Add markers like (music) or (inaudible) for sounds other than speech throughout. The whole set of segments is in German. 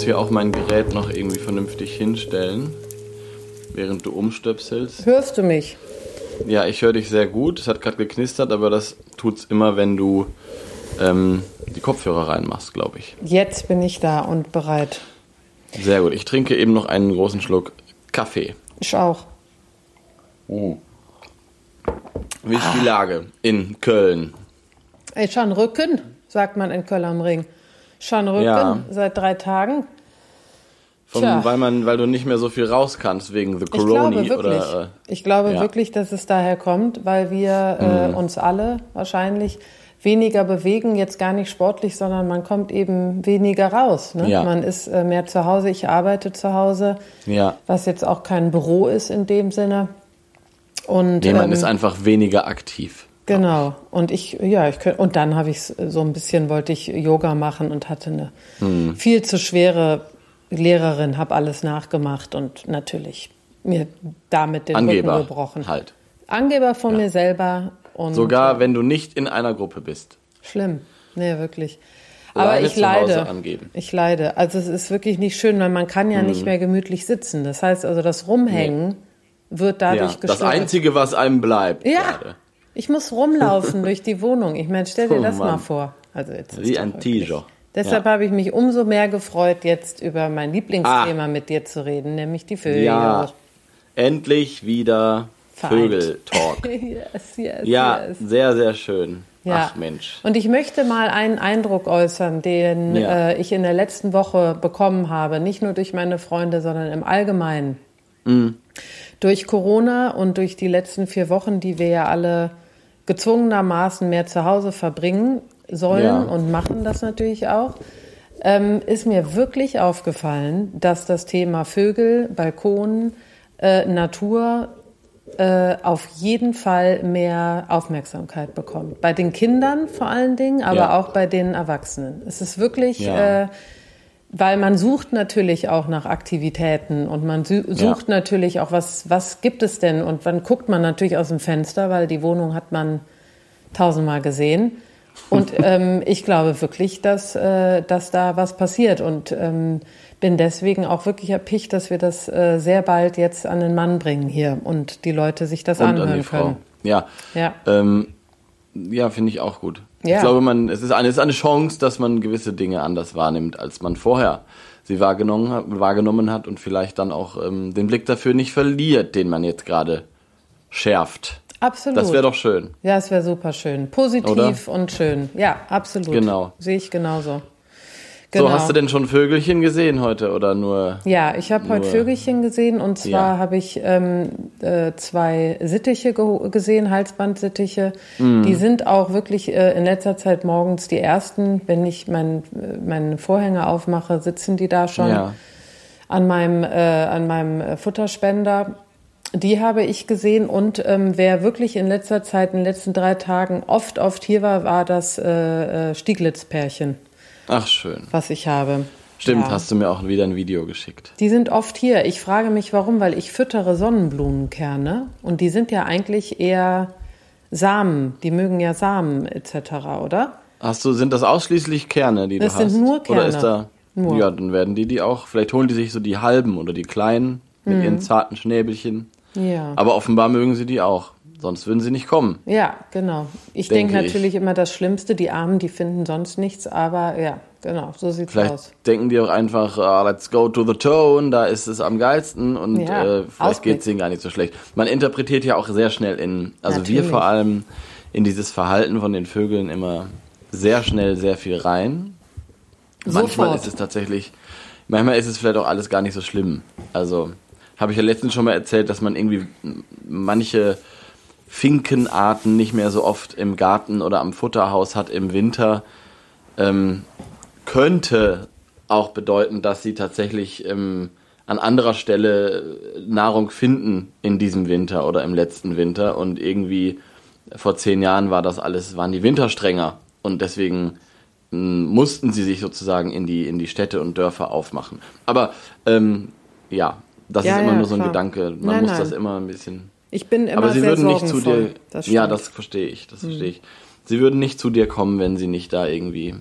muss hier auch mein Gerät noch irgendwie vernünftig hinstellen, während du umstöpselst. Hörst du mich? Ja, ich höre dich sehr gut. Es hat gerade geknistert, aber das tut's immer, wenn du ähm, die Kopfhörer reinmachst, glaube ich. Jetzt bin ich da und bereit. Sehr gut. Ich trinke eben noch einen großen Schluck Kaffee. Ich auch. Wie ist die Lage in Köln? Ey, schon Rücken, sagt man in Köln am Ring. Schon Rücken Ja. seit drei Tagen. Vom, weil, man, weil du nicht mehr so viel raus kannst wegen The Ich Corona glaube wirklich. oder. Äh, ich glaube ja. wirklich, dass es daher kommt, weil wir Mhm. äh, uns alle wahrscheinlich weniger bewegen, jetzt gar nicht sportlich, sondern man kommt eben weniger raus. Ne? Ja. Man ist äh, mehr zu Hause, ich arbeite zu Hause, ja. was jetzt auch kein Büro ist in dem Sinne. Und Nee, man ähm, ist einfach weniger aktiv. Genau. Und ich, ja, ich könnte, und dann habe ich so ein bisschen, wollte ich Yoga machen und hatte eine Hm. viel zu schwere Lehrerin, habe alles nachgemacht und natürlich mir damit den Angeber Rücken gebrochen. halt. Angeber von mir selber und Sogar wenn du nicht in einer Gruppe bist. schlimm. Nee, wirklich. Aber Alleine ich leide. Ich leide. Also es ist wirklich nicht schön, weil man kann ja Hm. nicht mehr gemütlich sitzen. Das heißt also, das Rumhängen wird dadurch Ja. Das gestört. Einzige, was einem bleibt. Ja, gerade. Ich muss rumlaufen (laughs) durch die Wohnung. Ich meine, stell dir Oh das mal Mann. vor. Also jetzt Wie ein Tiger. Deshalb Ja. habe ich mich umso mehr gefreut, jetzt über mein Lieblingsthema mit dir zu reden, nämlich die Vögel. Ja. Endlich wieder. Vögeltalk. (laughs) yes, yes, Ja, yes. sehr, sehr schön. Ja. Ach Mensch. Und ich möchte mal einen Eindruck äußern, den Ja. äh, ich in der letzten Woche bekommen habe, nicht nur durch meine Freunde, sondern im Allgemeinen. Mhm. Durch Corona und durch die letzten vier Wochen, die wir ja alle gezwungenermaßen mehr zu Hause verbringen sollen Ja. und machen das natürlich auch, ähm, ist mir wirklich aufgefallen, dass das Thema Vögel, Balkon, äh, Natur äh, auf jeden Fall mehr Aufmerksamkeit bekommt. Bei den Kindern vor allen Dingen, aber Ja. auch bei den Erwachsenen. Es ist wirklich, Ja. äh, weil man sucht natürlich auch nach Aktivitäten und man su sucht natürlich auch, was, was gibt es denn? Und dann guckt man natürlich aus dem Fenster, weil die Wohnung hat man tausendmal gesehen. Und (laughs) ähm, ich glaube wirklich, dass, äh, dass da was passiert und ähm, bin deswegen auch wirklich erpicht, dass wir das äh, sehr bald jetzt an den Mann bringen hier und die Leute sich das Und an anhören die Frau. können. Ja. Ja. Ähm, ja, finde ich auch gut. Ja. Ich glaube, man, es ist eine, es ist eine Chance, dass man gewisse Dinge anders wahrnimmt, als man vorher sie wahrgenommen hat, wahrgenommen hat und vielleicht dann auch ähm, den Blick dafür nicht verliert, den man jetzt gerade schärft. Absolut. Das wäre doch schön. Ja, es wäre super schön. Positiv und schön. Ja, absolut. Genau. Sehe ich genauso. Genau. So, hast du denn schon Vögelchen gesehen heute oder nur? Ja, ich habe heute Vögelchen gesehen und zwar Ja. habe ich ähm, äh, zwei Sittiche ge gesehen, Halsbandsittiche. Mhm. Die sind auch wirklich äh, in letzter Zeit morgens die ersten. Wenn ich mein, meinen Vorhänger aufmache, sitzen die da schon Ja. an meinem, äh, an meinem äh, Futterspender. Die habe ich gesehen und ähm, wer wirklich in letzter Zeit, in den letzten drei Tagen oft, oft hier war, war das äh, äh, Stieglitz-Pärchen, Ach, schön. was ich habe. Stimmt, Ja. hast du mir auch wieder ein Video geschickt. Die sind oft hier. Ich frage mich, warum, weil ich füttere Sonnenblumenkerne und die sind ja eigentlich eher Samen. Die mögen ja Samen etc., oder? Hast du, sind das ausschließlich Kerne, die Das du hast? sind nur Oder ist Kerne. da, Nur. ja, dann werden die die auch, vielleicht holen die sich so die halben oder die kleinen mit ihren zarten Schnäbelchen. Mhm. Ja. Aber offenbar mögen sie die auch. Sonst würden sie nicht kommen. Ja, genau. Ich Denke ich. natürlich immer das Schlimmste, die Armen, die finden sonst nichts, aber ja, genau, so sieht's Vielleicht aus. denken die auch einfach, ah, let's go to the tone, da ist es am geilsten und Ja, äh, vielleicht Ausblick. geht's ihnen gar nicht so schlecht. Man interpretiert ja auch sehr schnell in, also wir Natürlich. vor allem in dieses Verhalten von den Vögeln immer sehr schnell sehr viel rein. Manchmal Sofort. ist es tatsächlich, manchmal ist es vielleicht auch alles gar nicht so schlimm. Also habe ich ja letztens schon mal erzählt, dass man irgendwie manche Finkenarten nicht mehr so oft im Garten oder am Futterhaus hat im Winter. Ähm, könnte auch bedeuten, dass sie tatsächlich ähm, an anderer Stelle Nahrung finden in diesem Winter oder im letzten Winter und irgendwie vor zehn Jahren war das alles, waren die Winter strenger und deswegen mussten sie sich sozusagen in die, in die Städte und Dörfer aufmachen. Aber ähm, ja, das Ja, ist immer ja, nur so ein klar. Gedanke. Man Nein, muss nein. das immer ein bisschen. Ich bin immer Aber sie sehr würden nicht zu dir. Das ja. Mhm. das verstehe ich. Das verstehe ich. Sie würden nicht zu dir kommen, wenn sie nicht da irgendwie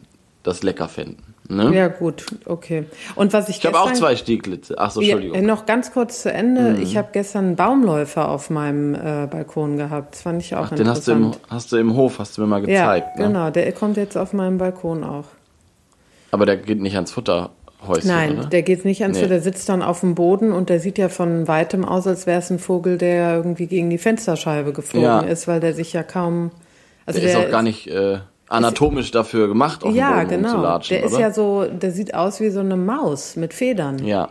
das lecker fänden. Ne? Ja, gut, okay. Und was ich Ich habe auch zwei Stieglitze. Ach so, Ja, Entschuldigung. Mhm. äh, noch ganz kurz zu Ende. Ich habe gestern einen Baumläufer auf meinem äh, Balkon gehabt. Das fand ich auch Ach, den hast du, im, interessant. hast du im Hof, hast du mir mal ja, gezeigt. ne? genau. Der kommt jetzt auf meinem Balkon auch. Aber der geht nicht ans Futterhäuschen, Nein, oder? der geht nicht ans Nee. Der sitzt dann auf dem Boden und der sieht ja von weitem aus, als wäre es ein Vogel, der irgendwie gegen die Fensterscheibe geflogen Ja. ist, weil der sich ja kaum. Also der ist auch gar nicht äh, anatomisch dafür gemacht, auf Ja, dem Boden genau. rumzulatschen, Der ist oder? ja so, der sieht aus wie so eine Maus mit Federn. ja.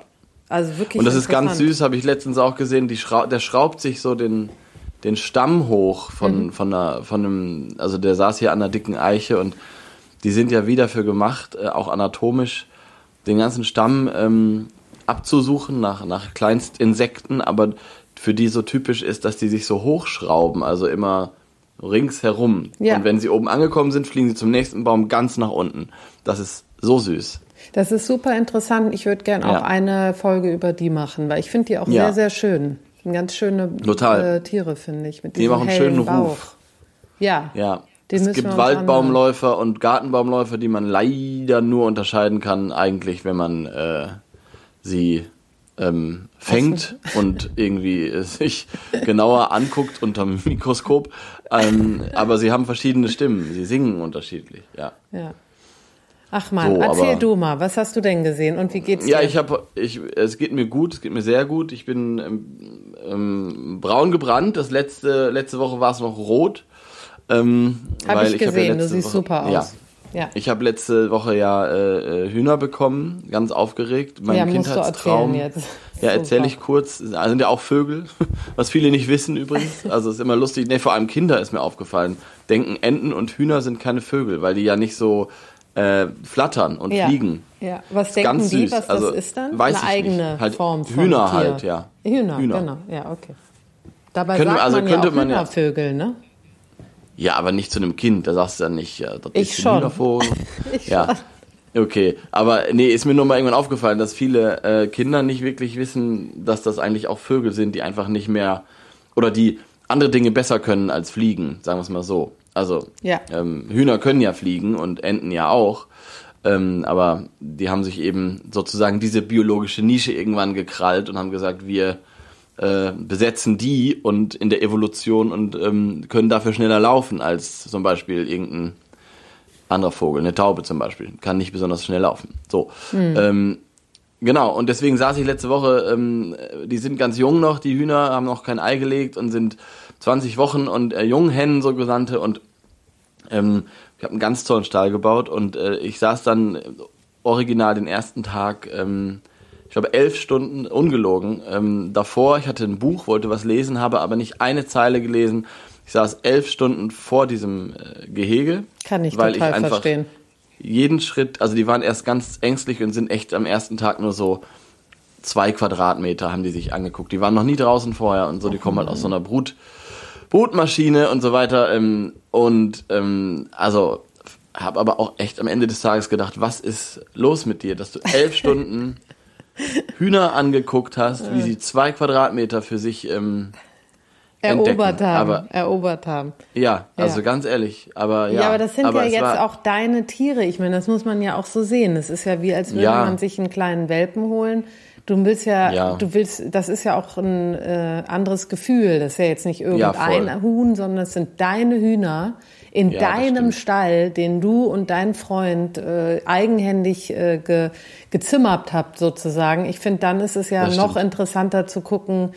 Also wirklich. Und das ist ganz süß, habe ich letztens auch gesehen. Die Schrau der schraubt sich so den, den Stamm hoch von, Mhm. von, einer, von einem, also der saß hier an einer dicken Eiche und die sind ja wie dafür gemacht, äh, auch anatomisch, den ganzen Stamm ähm, abzusuchen nach, nach Kleinstinsekten, aber für die so typisch ist, dass die sich so hochschrauben, also immer ringsherum. Ja. Und wenn sie oben angekommen sind, fliegen sie zum nächsten Baum ganz nach unten. Das ist so süß. Das ist super interessant. Ich würde gerne auch Ja. eine Folge über die machen, weil ich finde die auch Ja. sehr, sehr schön. Sind ganz schöne. Äh, Tiere, finde ich. Mit Die auch einen hellen schönen Bauch. Ruf. Ja. Ja. Den es gibt Waldbaumläufer und Gartenbaumläufer, die man leider nur unterscheiden kann, eigentlich, wenn man äh, sie ähm, fängt (laughs) und irgendwie äh, sich genauer anguckt unterm (laughs) Mikroskop. Ähm, aber sie haben verschiedene Stimmen. Sie singen unterschiedlich, ja. ja. Ach man, So, erzähl aber- du mal, was hast du denn gesehen und wie geht's dir? Ja, ich habe, ich, es geht mir gut, es geht mir sehr gut. Ich bin ähm, ähm, braun gebrannt. Das letzte, letzte Woche war es noch rot. Ähm, Hab weil ich hab ja gesehen, du siehst Woche, super aus. Ja, Ja. Ich habe letzte Woche ja äh, äh, Hühner bekommen, ganz aufgeregt. Mein Ja, musst du Kindheitstraum. erzählen jetzt. Ja, erzähle ich kurz. Also sind ja auch Vögel, (laughs) was viele nicht wissen übrigens. Also ist immer lustig. Nee, vor allem Kinder ist mir aufgefallen. Denken Enten und Hühner sind keine Vögel, weil die ja nicht so äh, flattern und ja. fliegen. Ja. Was denken ganz die, süß. was Also, das ist dann? weiß Eine ich nicht. eigene Halt Form von Hühner Tier. halt, ja. Hühner, Hühner. genau. Ja, okay. Dabei Könnte- sagt also man ja könnte auch man ja- Hühnervögel, ne? Ja, aber nicht zu einem Kind. Da sagst du dann nicht, ja, das Ich ist ein schon. Hühnervogel. (laughs) Ich ja. Okay, aber nee, ist mir nur mal irgendwann aufgefallen, dass viele äh, Kinder nicht wirklich wissen, dass das eigentlich auch Vögel sind, die einfach nicht mehr oder die andere Dinge besser können als fliegen, sagen wir es mal so. Also Ja. ähm, Hühner können ja fliegen und Enten ja auch, ähm, aber die haben sich eben sozusagen diese biologische Nische irgendwann gekrallt und haben gesagt, wir äh, besetzen die und in der Evolution und ähm, können dafür schneller laufen als zum Beispiel irgendein anderer Vogel, eine Taube zum Beispiel, kann nicht besonders schnell laufen. So, ähm, genau. Und deswegen saß ich letzte Woche. Ähm, die sind ganz jung noch, die Hühner haben noch kein Ei gelegt und sind 20 Wochen und äh, Junghennen so gesandte und ähm, ich habe einen ganz tollen Stall gebaut und äh, ich saß dann original den ersten Tag, ähm, ich glaube elf Stunden ungelogen ähm, davor. Ich hatte ein Buch, wollte was lesen, habe aber nicht eine Zeile gelesen. Ich saß elf Stunden vor diesem äh, Gehege, Kann ich weil total ich einfach verstehen. jeden Schritt, also die waren erst ganz ängstlich und sind echt am ersten Tag nur so zwei Quadratmeter haben die sich angeguckt. Die waren noch nie draußen vorher und so, die kommen halt aus so einer Brut, Brutmaschine und so weiter. Ähm, und ähm, also habe aber auch echt am Ende des Tages gedacht, was ist los mit dir, dass du elf (laughs) Stunden Hühner angeguckt hast, wie sie zwei Quadratmeter für sich ähm, Erobert haben. Aber- erobert haben. ja, also Ja. ganz ehrlich, aber ja. Ja, aber das sind ja es jetzt war- auch deine Tiere. Ich meine, das muss man ja auch so sehen. Es ist ja wie, als würde Ja. man sich einen kleinen Welpen holen. Du willst ja, Ja. du willst, das ist ja auch ein äh, anderes Gefühl. Das ist ja jetzt nicht Ja, irgendein. Huhn, sondern es sind deine Hühner in Ja, deinem. Stall, den du und dein Freund äh, eigenhändig äh, ge, gezimmert habt, sozusagen. Ich finde, dann ist es ja Das noch stimmt. interessanter zu gucken,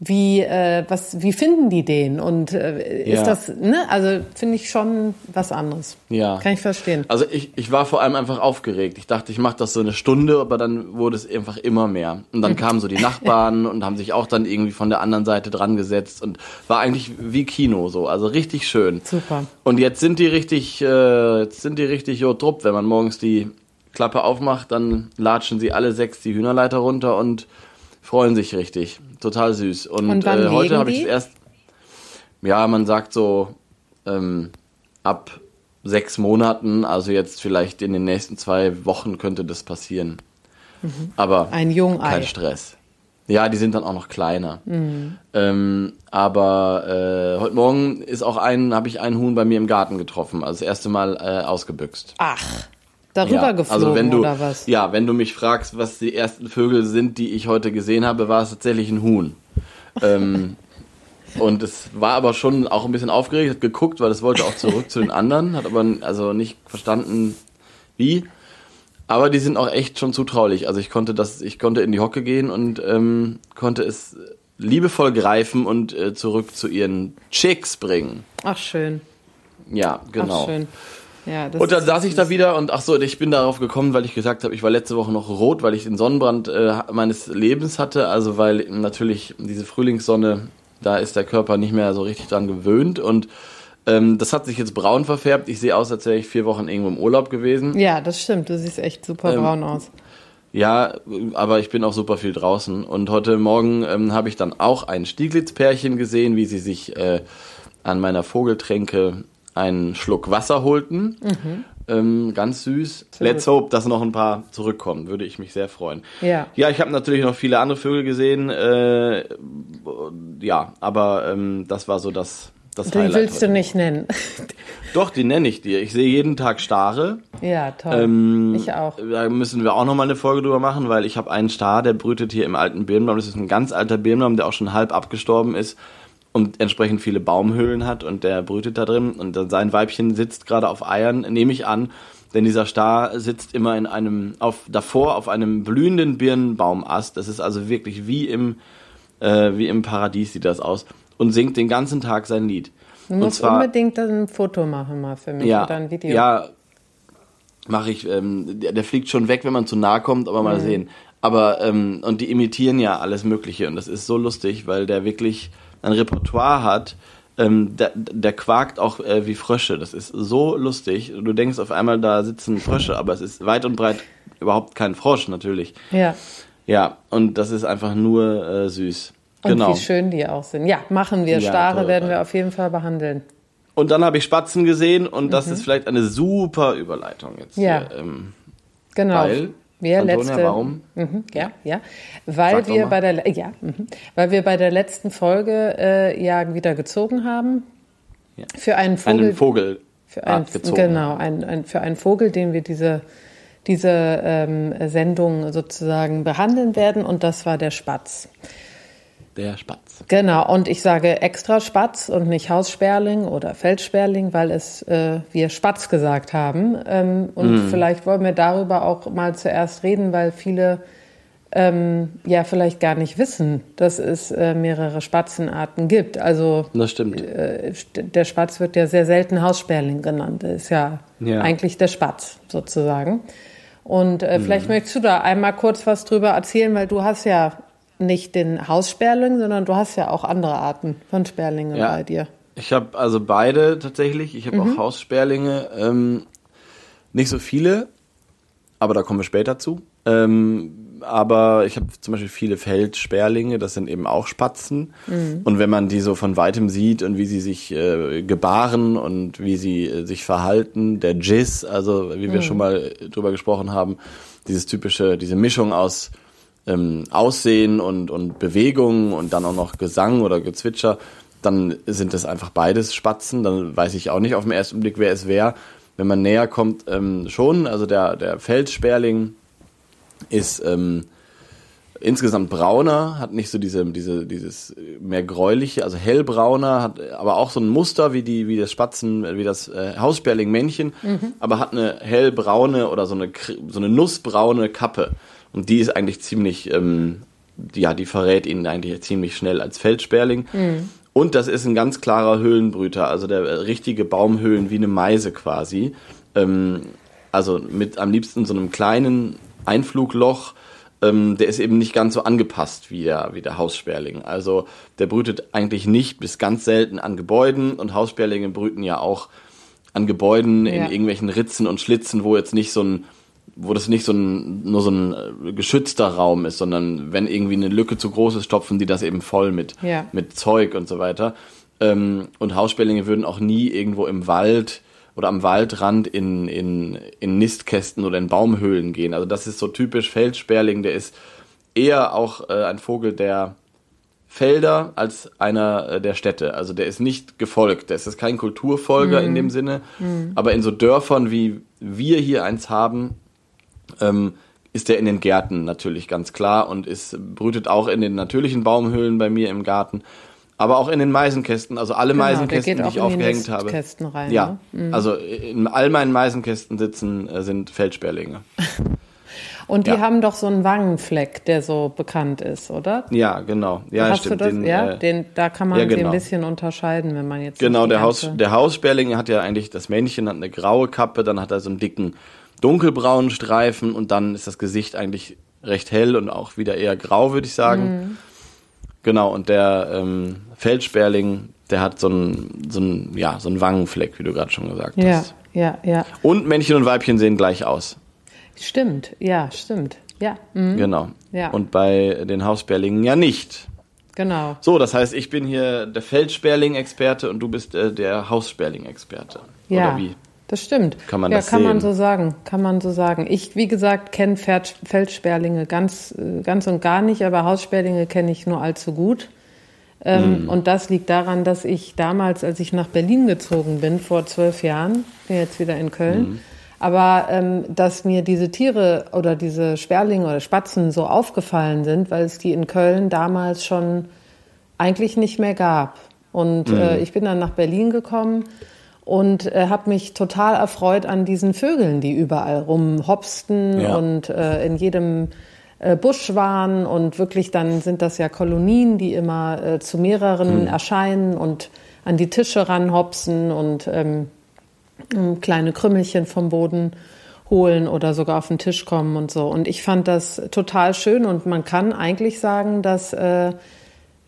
wie, äh, was, wie finden die den? Und äh, ist Ja. das, ne? Also finde ich schon was anderes. Ja. Kann ich verstehen. Also ich, ich war vor allem einfach aufgeregt. Ich dachte, ich mache das so eine Stunde, aber dann wurde es einfach immer mehr. Und dann (laughs) kamen so die Nachbarn und haben sich auch dann irgendwie von der anderen Seite dran gesetzt und war eigentlich wie Kino so, also richtig schön. Super. Und jetzt sind die richtig, äh, jetzt sind die richtig jodrupp. Wenn man morgens die Klappe aufmacht, dann latschen sie alle sechs die Hühnerleiter runter und freuen sich richtig. Total süß. Und, Und äh, heute habe ich erst, ja, man sagt so ähm, ab sechs Monaten, also jetzt vielleicht in den nächsten zwei Wochen könnte das passieren. Aber Mhm. Ein Jungei. kein Stress. Ja, die sind dann auch noch kleiner. Mhm. Ähm, aber äh, heute Morgen ist auch ein, habe ich einen Huhn bei mir im Garten getroffen, also das erste Mal äh, ausgebüxt. Ach, darüber ja, geflogen also wenn du, oder was? Ja, wenn du mich fragst, was die ersten Vögel sind, die ich heute gesehen habe, war es tatsächlich ein Huhn. ähm, (laughs) und es war aber schon auch ein bisschen aufgeregt, hat geguckt, weil es wollte auch zurück zu den anderen, hat aber also nicht verstanden, wie. Aber die sind auch echt schon zutraulich. Also ich konnte das, ich konnte in die Hocke gehen und ähm, konnte es liebevoll greifen und äh, zurück zu ihren Chicks bringen. Ach schön. Ja, genau. Ach schön. Ja, Und dann saß ich da wieder und ach so, ich bin darauf gekommen, weil ich gesagt habe, ich war letzte Woche noch rot, weil ich den Sonnenbrand äh, meines Lebens hatte. Also weil natürlich diese Frühlingssonne, da ist der Körper nicht mehr so richtig dran gewöhnt und ähm, das hat sich jetzt braun verfärbt. Ich sehe aus, als wäre ich vier Wochen irgendwo im Urlaub gewesen. Ja, das stimmt. Du siehst echt super Ähm, braun aus. Ja, aber ich bin auch super viel draußen. Und heute Morgen ähm, habe ich dann auch ein Stieglitzpärchen gesehen, wie sie sich äh, an meiner Vogeltränke einen Schluck Wasser holten. Ähm, ganz süß. Let's hope, dass noch ein paar zurückkommen. Würde ich mich sehr freuen. Ja. Ja, ich habe natürlich noch viele andere Vögel gesehen. Äh, ja, aber ähm, das war so das, das Die Highlight. willst du heute. nicht nennen. (laughs) Doch, die nenne ich dir. Ich sehe jeden Tag Stare. ja, toll. Ähm, ich auch. Da müssen wir auch nochmal eine Folge drüber machen, weil ich habe einen Star, der brütet hier im alten Birnbaum. Das ist ein ganz alter Birnbaum, der auch schon halb abgestorben ist und entsprechend viele Baumhöhlen hat und der brütet da drin und dann sein Weibchen sitzt gerade auf Eiern, nehme ich an, denn dieser Star sitzt immer in einem, auf, davor auf einem blühenden Birnbaumast. Das ist also wirklich wie im, äh, wie im Paradies sieht das aus und singt den ganzen Tag sein Lied. Du und musst unbedingt dann ein Foto machen mal für mich ja, oder ein Video. Ja, mache ich. Ähm, der, der fliegt schon weg, wenn man zu nahe kommt, aber Mhm. mal sehen. Aber, ähm, und die imitieren ja alles Mögliche und das ist so lustig, weil der wirklich ein Repertoire hat. Ähm, der, der quakt auch äh, wie Frösche. Das ist so lustig. Du denkst auf einmal, da sitzen Frösche, aber es ist weit und breit überhaupt kein Frosch natürlich. ja. Ja, und das ist einfach nur äh, süß. Und genau. wie schön die auch sind. Ja, machen wir. Ja, Stare toll. werden wir auf jeden Fall behandeln. Und dann habe ich Spatzen gesehen und das ist vielleicht eine super Überleitung jetzt. Mhm. Ja. Hier, ähm, Genau. Weil, wir Antonia, letzte, warum? Mhm, ja, ja, weil Sag wir bei der ja, mhm. weil wir bei der letzten Folge äh, ja wieder gezogen haben Ja. für einen Vogel, einen Vogel für einen, gezogen. genau, ein, ein, für einen Vogel, den wir diese diese ähm, Sendung sozusagen behandeln werden und das war der Spatz. Der Spatz. Genau, und ich sage extra Spatz und nicht Haussperling oder Feldsperling, weil es äh, wir Spatz gesagt haben. Ähm, und Mhm. vielleicht wollen wir darüber auch mal zuerst reden, weil viele ähm, ja vielleicht gar nicht wissen, dass es äh, mehrere Spatzenarten gibt. Also Das stimmt. äh, der Spatz wird ja sehr selten Haussperling genannt. Das ist ja, Ja. eigentlich der Spatz sozusagen. Und äh, Mhm. vielleicht möchtest du da einmal kurz was drüber erzählen, weil du hast ja nicht den Haussperling, sondern du hast ja auch andere Arten von Sperlingen Ja. bei dir. Ich habe also beide tatsächlich. Ich habe Mhm. auch Haussperlinge. Ähm, nicht so viele, aber da kommen wir später zu. Ähm, aber ich habe zum Beispiel viele Feldsperlinge, das sind eben auch Spatzen. Mhm. Und wenn man die so von weitem sieht und wie sie sich äh, gebaren und wie sie äh, sich verhalten, der Jizz, also wie Mhm. wir schon mal drüber gesprochen haben, dieses typische, diese Mischung aus ähm, Aussehen und, und Bewegungen und dann auch noch Gesang oder Gezwitscher, dann sind das einfach beides Spatzen. Dann weiß ich auch nicht auf den ersten Blick, wer es wäre. Wenn man näher kommt, ähm, schon. Also der, der Feldsperling ist ähm, insgesamt brauner, hat nicht so diese, diese, dieses mehr gräuliche, also hellbrauner, hat aber auch so ein Muster wie die, wie das Spatzen, wie das äh, Haussperling-Männchen, aber hat eine hellbraune oder so eine, so eine nussbraune Kappe. Und die ist eigentlich ziemlich, ähm, die- ja, die verrät ihn eigentlich ziemlich schnell als Feldsperling. Und das ist ein ganz klarer Höhlenbrüter, also der richtige Baumhöhlen wie eine Meise quasi. Ähm, also mit am liebsten so einem kleinen Einflugloch. Ähm, der ist eben nicht ganz so angepasst wie der, wie der Haussperling. Also der brütet eigentlich nicht bis ganz selten an Gebäuden und Haussperlinge brüten ja auch an Gebäuden in Ja. irgendwelchen Ritzen und Schlitzen, wo jetzt nicht so ein wo das nicht so ein, nur so ein äh, geschützter Raum ist, sondern wenn irgendwie eine Lücke zu groß ist, stopfen die das eben voll mit, Ja. mit Zeug und so weiter. Ähm, und Haussperlinge würden auch nie irgendwo im Wald oder am Waldrand in, in, in Nistkästen oder in Baumhöhlen gehen. Also das ist so typisch Feldsperling, der ist eher auch äh, ein Vogel der Felder als einer äh, der Städte. Also der ist nicht gefolgt, der ist kein Kulturfolger in dem Sinne, aber in so Dörfern wie wir hier eins haben, ähm, ist der in den Gärten natürlich ganz klar und ist brütet auch in den natürlichen Baumhöhlen bei mir im Garten, aber auch in den Meisenkästen, also alle Genau, Meisenkästen, die ich in die aufgehängt habe. Rein, Ja, ne? also in all meinen Meisenkästen sitzen äh, sind Feldsperlinge. (laughs) Und die Ja. haben doch so einen Wangenfleck, der so bekannt ist, oder? Ja, genau. Ja, Hast stimmt. du das? Den, ja, äh, den, da kann man ja, sie genau. ein bisschen unterscheiden, wenn man jetzt Genau, der, Haus, der Haussperling hat ja eigentlich, das Männchen hat eine graue Kappe, dann hat er so einen dicken dunkelbraunen Streifen und dann ist das Gesicht eigentlich recht hell und auch wieder eher grau, würde ich sagen. Mhm. Genau, und der ähm, Feldsperling, der hat so einen, so einen, ja, so einen Wangenfleck, wie du gerade schon gesagt Ja, hast. ja, ja. Und Männchen und Weibchen sehen gleich aus. Stimmt, ja, stimmt. Ja, mhm. Genau. Ja. Und bei den Haussperlingen ja nicht. genau. So, das heißt, ich bin hier der Feldsperling-Experte und du bist äh, der Haussperling-Experte. Ja, Oder wie? Das stimmt. Kann man ja, das kann man sehen? so sagen. Kann man so sagen. Ich, wie gesagt, kenne Feldsperlinge ganz, äh, ganz und gar nicht, aber Haussperlinge kenne ich nur allzu gut. Ähm, Mhm. Und das liegt daran, dass ich damals, als ich nach Berlin gezogen bin, vor zwölf Jahren, bin jetzt wieder in Köln, Mhm. aber ähm, dass mir diese Tiere oder diese Sperlinge oder Spatzen so aufgefallen sind, weil es die in Köln damals schon eigentlich nicht mehr gab. Und äh, ich bin dann nach Berlin gekommen und äh, habe mich total erfreut an diesen Vögeln, die überall rumhopsten Ja. und äh, in jedem äh, Busch waren und wirklich dann sind das ja Kolonien, die immer äh, zu mehreren erscheinen und an die Tische ranhopsen und ähm, ähm, kleine Krümmelchen vom Boden holen oder sogar auf den Tisch kommen und so. Und ich fand das total schön und man kann eigentlich sagen, dass äh,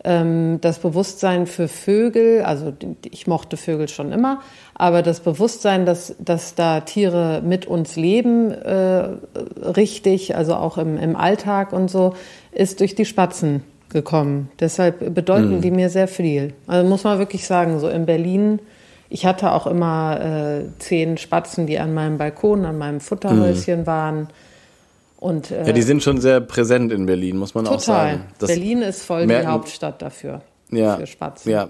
das Bewusstsein für Vögel, also ich mochte Vögel schon immer, aber das Bewusstsein, dass, dass da Tiere mit uns leben, äh, richtig, also auch im, im Alltag und so, ist durch die Spatzen gekommen. Deshalb bedeuten die mir sehr viel. Also muss man wirklich sagen, so in Berlin, ich hatte auch immer äh, zehn Spatzen, die an meinem Balkon, an meinem Futterhäuschen waren. Und, äh, Ja, die sind schon sehr präsent in Berlin, muss man auch total. sagen. Das Berlin ist voll die Hauptstadt dafür. ja, für Spatzen. Ja,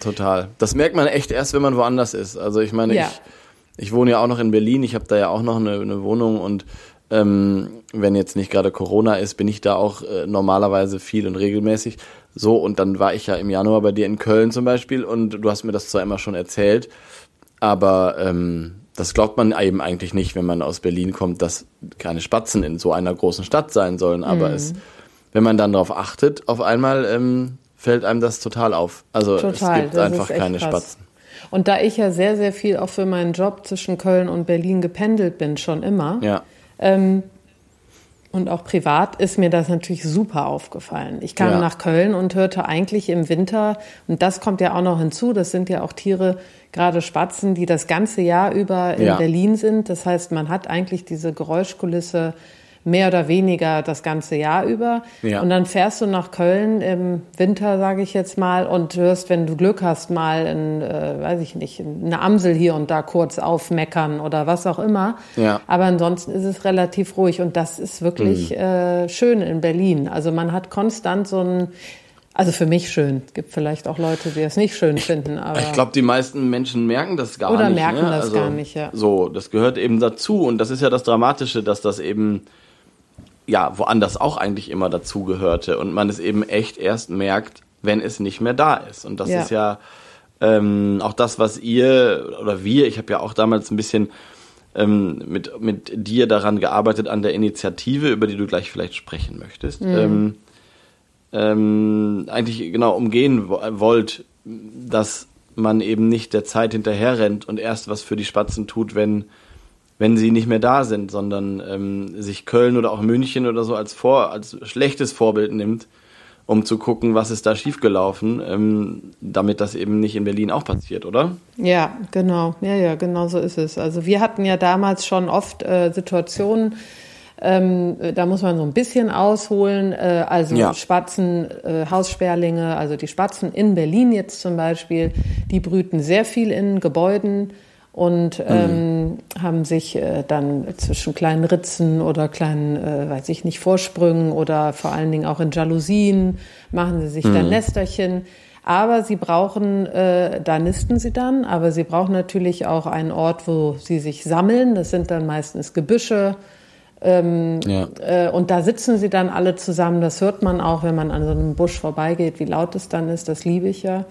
total. Das merkt man echt erst, wenn man woanders ist. Also ich meine, Ja. ich, ich wohne ja auch noch in Berlin, ich habe da ja auch noch eine, eine Wohnung und ähm, wenn jetzt nicht gerade Corona ist, bin ich da auch äh, normalerweise viel und regelmäßig. So, und dann war ich ja im Januar bei dir in Köln zum Beispiel und du hast mir das zwar immer schon erzählt, aber ähm, das glaubt man eben eigentlich nicht, wenn man aus Berlin kommt, dass keine Spatzen in so einer großen Stadt sein sollen. Aber es, wenn man dann darauf achtet, auf einmal ähm, fällt einem das total auf. Also Total, es gibt einfach keine krass. Spatzen. Und da ich ja sehr, sehr viel auch für meinen Job zwischen Köln und Berlin gependelt bin, schon immer, Ja, ähm, und auch privat ist mir das natürlich super aufgefallen. Ich kam Ja. nach Köln und hörte eigentlich im Winter, und das kommt ja auch noch hinzu, das sind ja auch Tiere, gerade Spatzen, die das ganze Jahr über in Ja. Berlin sind. Das heißt, man hat eigentlich diese Geräuschkulisse mehr oder weniger das ganze Jahr über. Ja. Und dann fährst du nach Köln im Winter, sage ich jetzt mal, und hörst, wenn du Glück hast, mal, in, äh, weiß ich nicht, eine Amsel hier und da kurz aufmeckern oder was auch immer. Ja. Aber ansonsten ist es relativ ruhig und das ist wirklich Mhm. äh, schön in Berlin. Also man hat konstant so ein, also für mich schön. Es gibt vielleicht auch Leute, die es nicht schön finden, aber ich glaube, die meisten Menschen merken das gar Oder nicht. merken ne? das gar nicht, ja. So, das gehört eben dazu und das ist ja das Dramatische, dass das eben ja woanders auch eigentlich immer dazu gehörte und man es eben echt erst merkt, wenn es nicht mehr da ist. Und das Ja. ist ja ähm, auch das, was ihr oder wir, ich habe ja auch damals ein bisschen ähm, mit, mit dir daran gearbeitet an der Initiative, über die du gleich vielleicht sprechen möchtest. Mhm. Ähm, ähm, eigentlich genau umgehen wo- wollt, dass man eben nicht der Zeit hinterher rennt und erst was für die Spatzen tut, wenn, wenn sie nicht mehr da sind, sondern ähm, sich Köln oder auch München oder so als, vor, als schlechtes Vorbild nimmt, um zu gucken, was ist da schiefgelaufen, ähm, damit das eben nicht in Berlin auch passiert, oder? Ja, genau. Ja, ja, genau so ist es. Also wir hatten ja damals schon oft äh, Situationen, ähm, da muss man so ein bisschen ausholen. Äh, also Ja. Spatzen, äh, Haussperlinge, also die Spatzen in Berlin jetzt zum Beispiel, die brüten sehr viel in Gebäuden und ähm, haben sich äh, dann zwischen kleinen Ritzen oder kleinen, äh, weiß ich nicht, Vorsprüngen oder vor allen Dingen auch in Jalousien machen sie sich dann Nesterchen. Aber sie brauchen, äh, da nisten sie dann, aber sie brauchen natürlich auch einen Ort, wo sie sich sammeln. Das sind dann meistens Gebüsche. Ähm, ja. äh, und da sitzen sie dann alle zusammen. Das hört man auch, wenn man an so einem Busch vorbeigeht, wie laut es dann ist. Das liebe ich ja.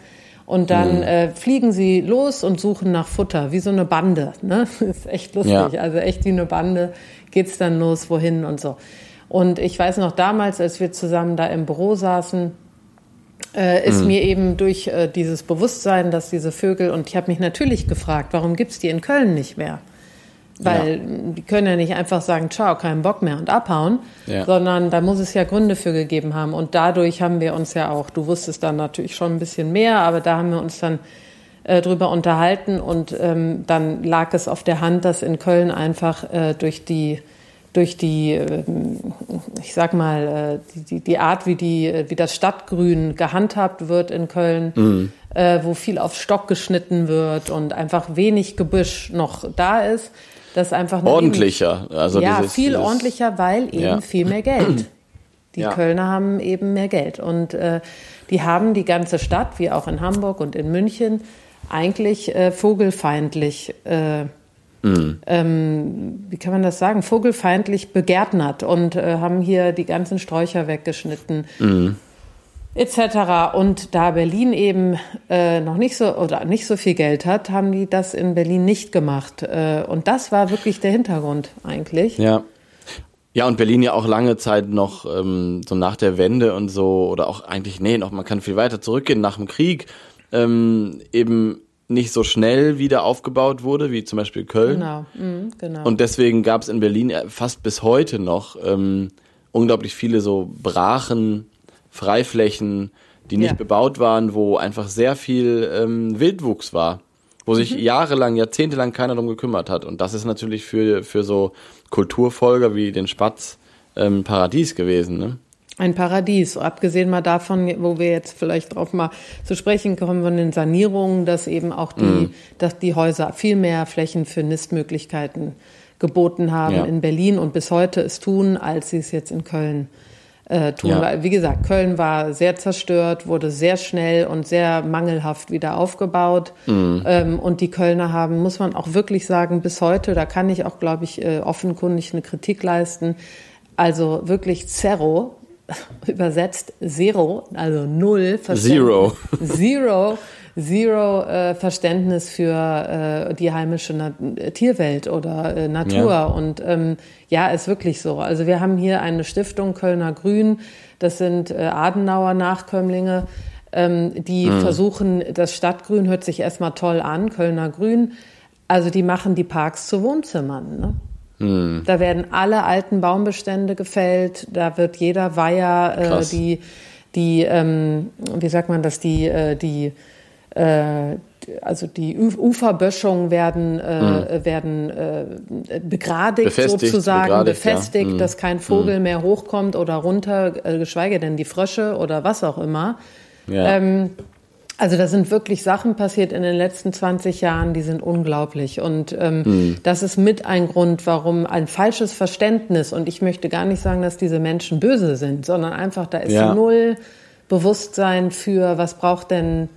Und dann mhm. äh, fliegen sie los und suchen nach Futter, wie so eine Bande. Ne? (laughs) Das ist echt lustig. Ja. Also echt wie eine Bande geht's dann los, wohin und so. Und ich weiß noch damals, als wir zusammen da im Büro saßen, äh, ist mhm. mir eben durch äh, dieses Bewusstsein, dass diese Vögel, und ich habe mich natürlich gefragt, warum gibt's die in Köln nicht mehr? Weil ja. die können ja nicht einfach sagen, ciao, keinen Bock mehr und abhauen, ja. sondern da muss es ja Gründe für gegeben haben. Und dadurch haben wir uns ja auch, du wusstest dann natürlich schon ein bisschen mehr, aber da haben wir uns dann äh, drüber unterhalten und ähm, dann lag es auf der Hand, dass in Köln einfach äh, durch die durch die, ähm, ich sag mal, äh, die, die Art, wie, die, wie das Stadtgrün gehandhabt wird in Köln, mhm. äh, wo viel auf Stock geschnitten wird und einfach wenig Gebüsch noch da ist. Das einfach ordentlicher, also ja dieses, viel dieses, ordentlicher, weil eben ja. viel mehr Geld. Die ja. Kölner haben eben mehr Geld und äh, die haben die ganze Stadt, wie auch in Hamburg und in München, eigentlich äh, vogelfeindlich äh, Mhm. Ähm, wie kann man das sagen, vogelfeindlich begärtnert und äh, haben hier die ganzen Sträucher weggeschnitten. Mhm. Etc. Und da Berlin eben äh, noch nicht so oder nicht so viel Geld hat, haben die das in Berlin nicht gemacht. Äh, und das war wirklich der Hintergrund eigentlich. Ja. Ja, und Berlin ja auch lange Zeit noch ähm, so nach der Wende und so, oder auch eigentlich, nee, noch, man kann viel weiter zurückgehen, nach dem Krieg, ähm, eben nicht so schnell wieder aufgebaut wurde, wie zum Beispiel Köln. Genau, mhm, genau. Und deswegen gab es in Berlin fast bis heute noch ähm, unglaublich viele so Brachen, Freiflächen, die nicht ja. bebaut waren, wo einfach sehr viel ähm, Wildwuchs war, wo sich mhm. jahrelang, jahrzehntelang keiner drum gekümmert hat. Und das ist natürlich für, für so Kulturfolger wie den Spatz ähm, Paradies gewesen. Ne? ein Paradies. Abgesehen mal davon, wo wir jetzt vielleicht drauf mal zu sprechen kommen von den Sanierungen, dass eben auch die, mm. dass die Häuser viel mehr Flächen für Nistmöglichkeiten geboten haben ja. in Berlin und bis heute es tun, als sie es jetzt in Köln äh, tun. Ja. Weil, wie gesagt, Köln war sehr zerstört, wurde sehr schnell und sehr mangelhaft wieder aufgebaut. Mm. Ähm, und die Kölner haben, muss man auch wirklich sagen, bis heute, da kann ich auch, glaube ich, äh, offenkundig eine Kritik leisten, also wirklich Zerro (laughs) übersetzt Zero, also null Zero. Zero, (laughs) Zero äh, Verständnis für äh, die heimische Na Tierwelt oder äh, Natur. Ja. Und ähm, ja, ist wirklich so. Also wir haben hier eine Stiftung Kölner Grün, das sind äh, Adenauer Nachkömmlinge, ähm, die mhm. versuchen, das Stadtgrün hört sich erstmal toll an, Kölner Grün. Also die machen die Parks zu Wohnzimmern. Ne? Hm. Da werden alle alten Baumbestände gefällt, da wird jeder Weiher, äh, die, die ähm, wie sagt man das, die, äh, die, äh, also die Uferböschungen werden, äh, hm. werden äh, begradigt befestigt, sozusagen, begradigt, befestigt, ja. hm. dass kein Vogel hm. mehr hochkommt oder runter, äh, geschweige denn die Frösche oder was auch immer. Ja. Ähm, also da sind wirklich Sachen passiert in den letzten 20 Jahren, die sind unglaublich. Und ähm, mhm. das ist mit ein Grund, warum ein falsches Verständnis, und ich möchte gar nicht sagen, dass diese Menschen böse sind, sondern einfach, da ist ja. null Bewusstsein für, was braucht denn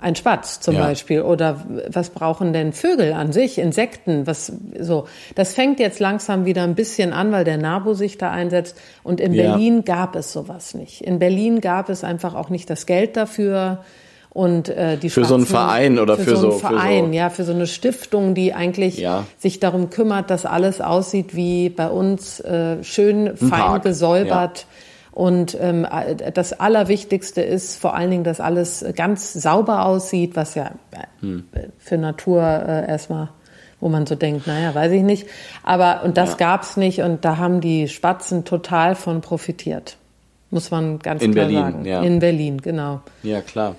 ein Spatz zum ja. Beispiel oder was brauchen denn Vögel an sich, Insekten, was so. Das fängt jetzt langsam wieder ein bisschen an, weil der NABU sich da einsetzt. Und in ja. Berlin gab es sowas nicht. In Berlin gab es einfach auch nicht das Geld dafür. Und äh, die für so einen Verein oder für, für so einen Verein, so, ja, für so eine Stiftung, die eigentlich ja. sich darum kümmert, dass alles aussieht wie bei uns äh, schön fein Park. gesäubert. Ja. Und ähm, das Allerwichtigste ist vor allen Dingen, dass alles ganz sauber aussieht, was ja hm. für Natur äh, erstmal, wo man so denkt, naja, weiß ich nicht. Aber und das ja. gab's nicht und da haben die Spatzen total von profitiert. Muss man ganz In klar Berlin, sagen. Ja. In Berlin, genau. Ja, klar.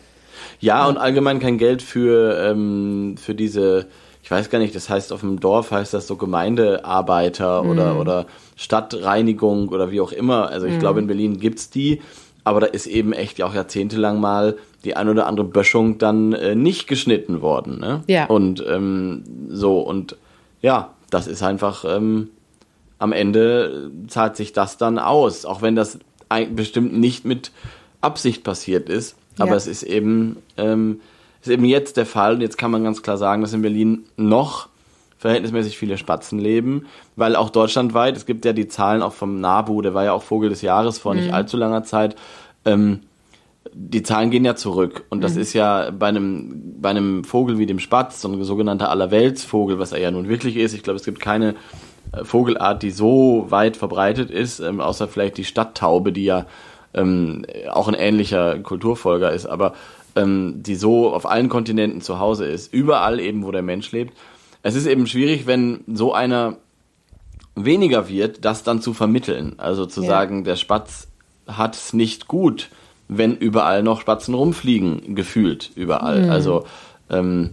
Ja, und allgemein kein Geld für, ähm, für diese, ich weiß gar nicht, das heißt auf dem Dorf heißt das so Gemeindearbeiter mhm. oder, oder Stadtreinigung oder wie auch immer. Also ich mhm. glaube, in Berlin gibt's die, aber da ist eben echt ja auch jahrzehntelang mal die ein oder andere Böschung dann äh, nicht geschnitten worden. Ne? Ja. Und ähm, so, und ja, das ist einfach, ähm, am Ende zahlt sich das dann aus, auch wenn das bestimmt nicht mit Absicht passiert ist. Aber ja. es ist eben, ähm, ist eben jetzt der Fall. Und jetzt kann man ganz klar sagen, dass in Berlin noch verhältnismäßig viele Spatzen leben, weil auch deutschlandweit, es gibt ja die Zahlen auch vom NABU, der war ja auch Vogel des Jahres vor mhm. nicht allzu langer Zeit, ähm, die Zahlen gehen ja zurück. Und das mhm. ist ja bei einem, bei einem Vogel wie dem Spatz, so ein sogenannter Allerweltsvogel, was er ja nun wirklich ist. Ich glaube, es gibt keine äh, Vogelart, die so weit verbreitet ist, ähm, außer vielleicht die Stadttaube, die ja ähm, auch ein ähnlicher Kulturfolger ist, aber ähm, die so auf allen Kontinenten zu Hause ist, überall eben, wo der Mensch lebt. Es ist eben schwierig, wenn so einer weniger wird, das dann zu vermitteln. Also zu ja. sagen, der Spatz hat es nicht gut, wenn überall noch Spatzen rumfliegen, gefühlt überall. Mhm. Also ähm,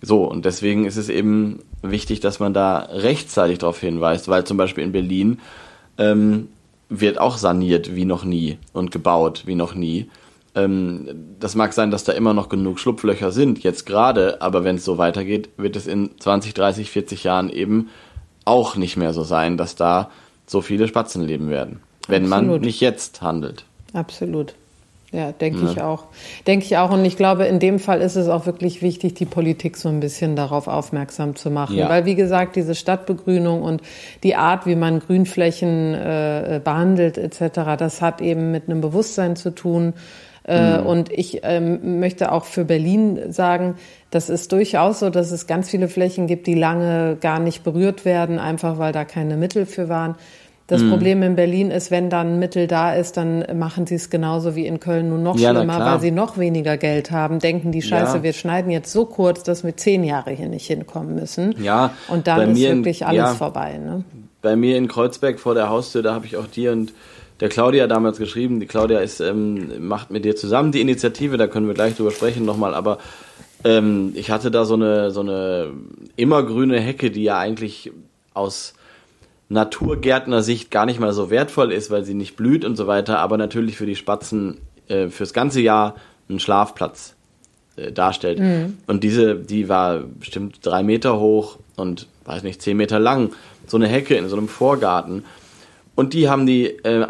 so, und deswegen ist es eben wichtig, dass man da rechtzeitig darauf hinweist, weil zum Beispiel in Berlin ähm, wird auch saniert wie noch nie und gebaut wie noch nie. Ähm, das mag sein, dass da immer noch genug Schlupflöcher sind, jetzt gerade, aber wenn es so weitergeht, wird es in 20, 30, 40 Jahren eben auch nicht mehr so sein, dass da so viele Spatzen leben werden, wenn Absolut. man nicht jetzt handelt. Absolut. Ja, denke ja. ich auch. Denke ich auch. Und ich glaube, in dem Fall ist es auch wirklich wichtig, die Politik so ein bisschen darauf aufmerksam zu machen. Ja. Weil, wie gesagt, diese Stadtbegrünung und die Art, wie man Grünflächen äh, behandelt etc., das hat eben mit einem Bewusstsein zu tun. Äh, mhm. Und ich ähm, möchte auch für Berlin sagen, das ist durchaus so, dass es ganz viele Flächen gibt, die lange gar nicht berührt werden, einfach weil da keine Mittel für waren. Das mhm. Problem in Berlin ist, wenn dann Mittel da ist, dann machen sie es genauso wie in Köln nur noch ja, schlimmer, weil sie noch weniger Geld haben. Denken die Scheiße, ja. wir schneiden jetzt so kurz, dass wir zehn Jahre hier nicht hinkommen müssen. Ja. Und dann ist wirklich in, alles ja, vorbei. Ne? Bei mir in Kreuzberg vor der Haustür, da habe ich auch dir und der Claudia damals geschrieben. Die Claudia ist, ähm, macht mit dir zusammen die Initiative, da können wir gleich drüber sprechen nochmal, aber ähm, ich hatte da so eine, so eine immergrüne Hecke, die ja eigentlich aus Naturgärtner-Sicht gar nicht mal so wertvoll ist, weil sie nicht blüht und so weiter, aber natürlich für die Spatzen äh, fürs ganze Jahr einen Schlafplatz äh, darstellt. Mhm. Und diese, die war bestimmt drei Meter hoch und weiß nicht, zehn Meter lang. So eine Hecke in so einem Vorgarten. Und die haben die äh,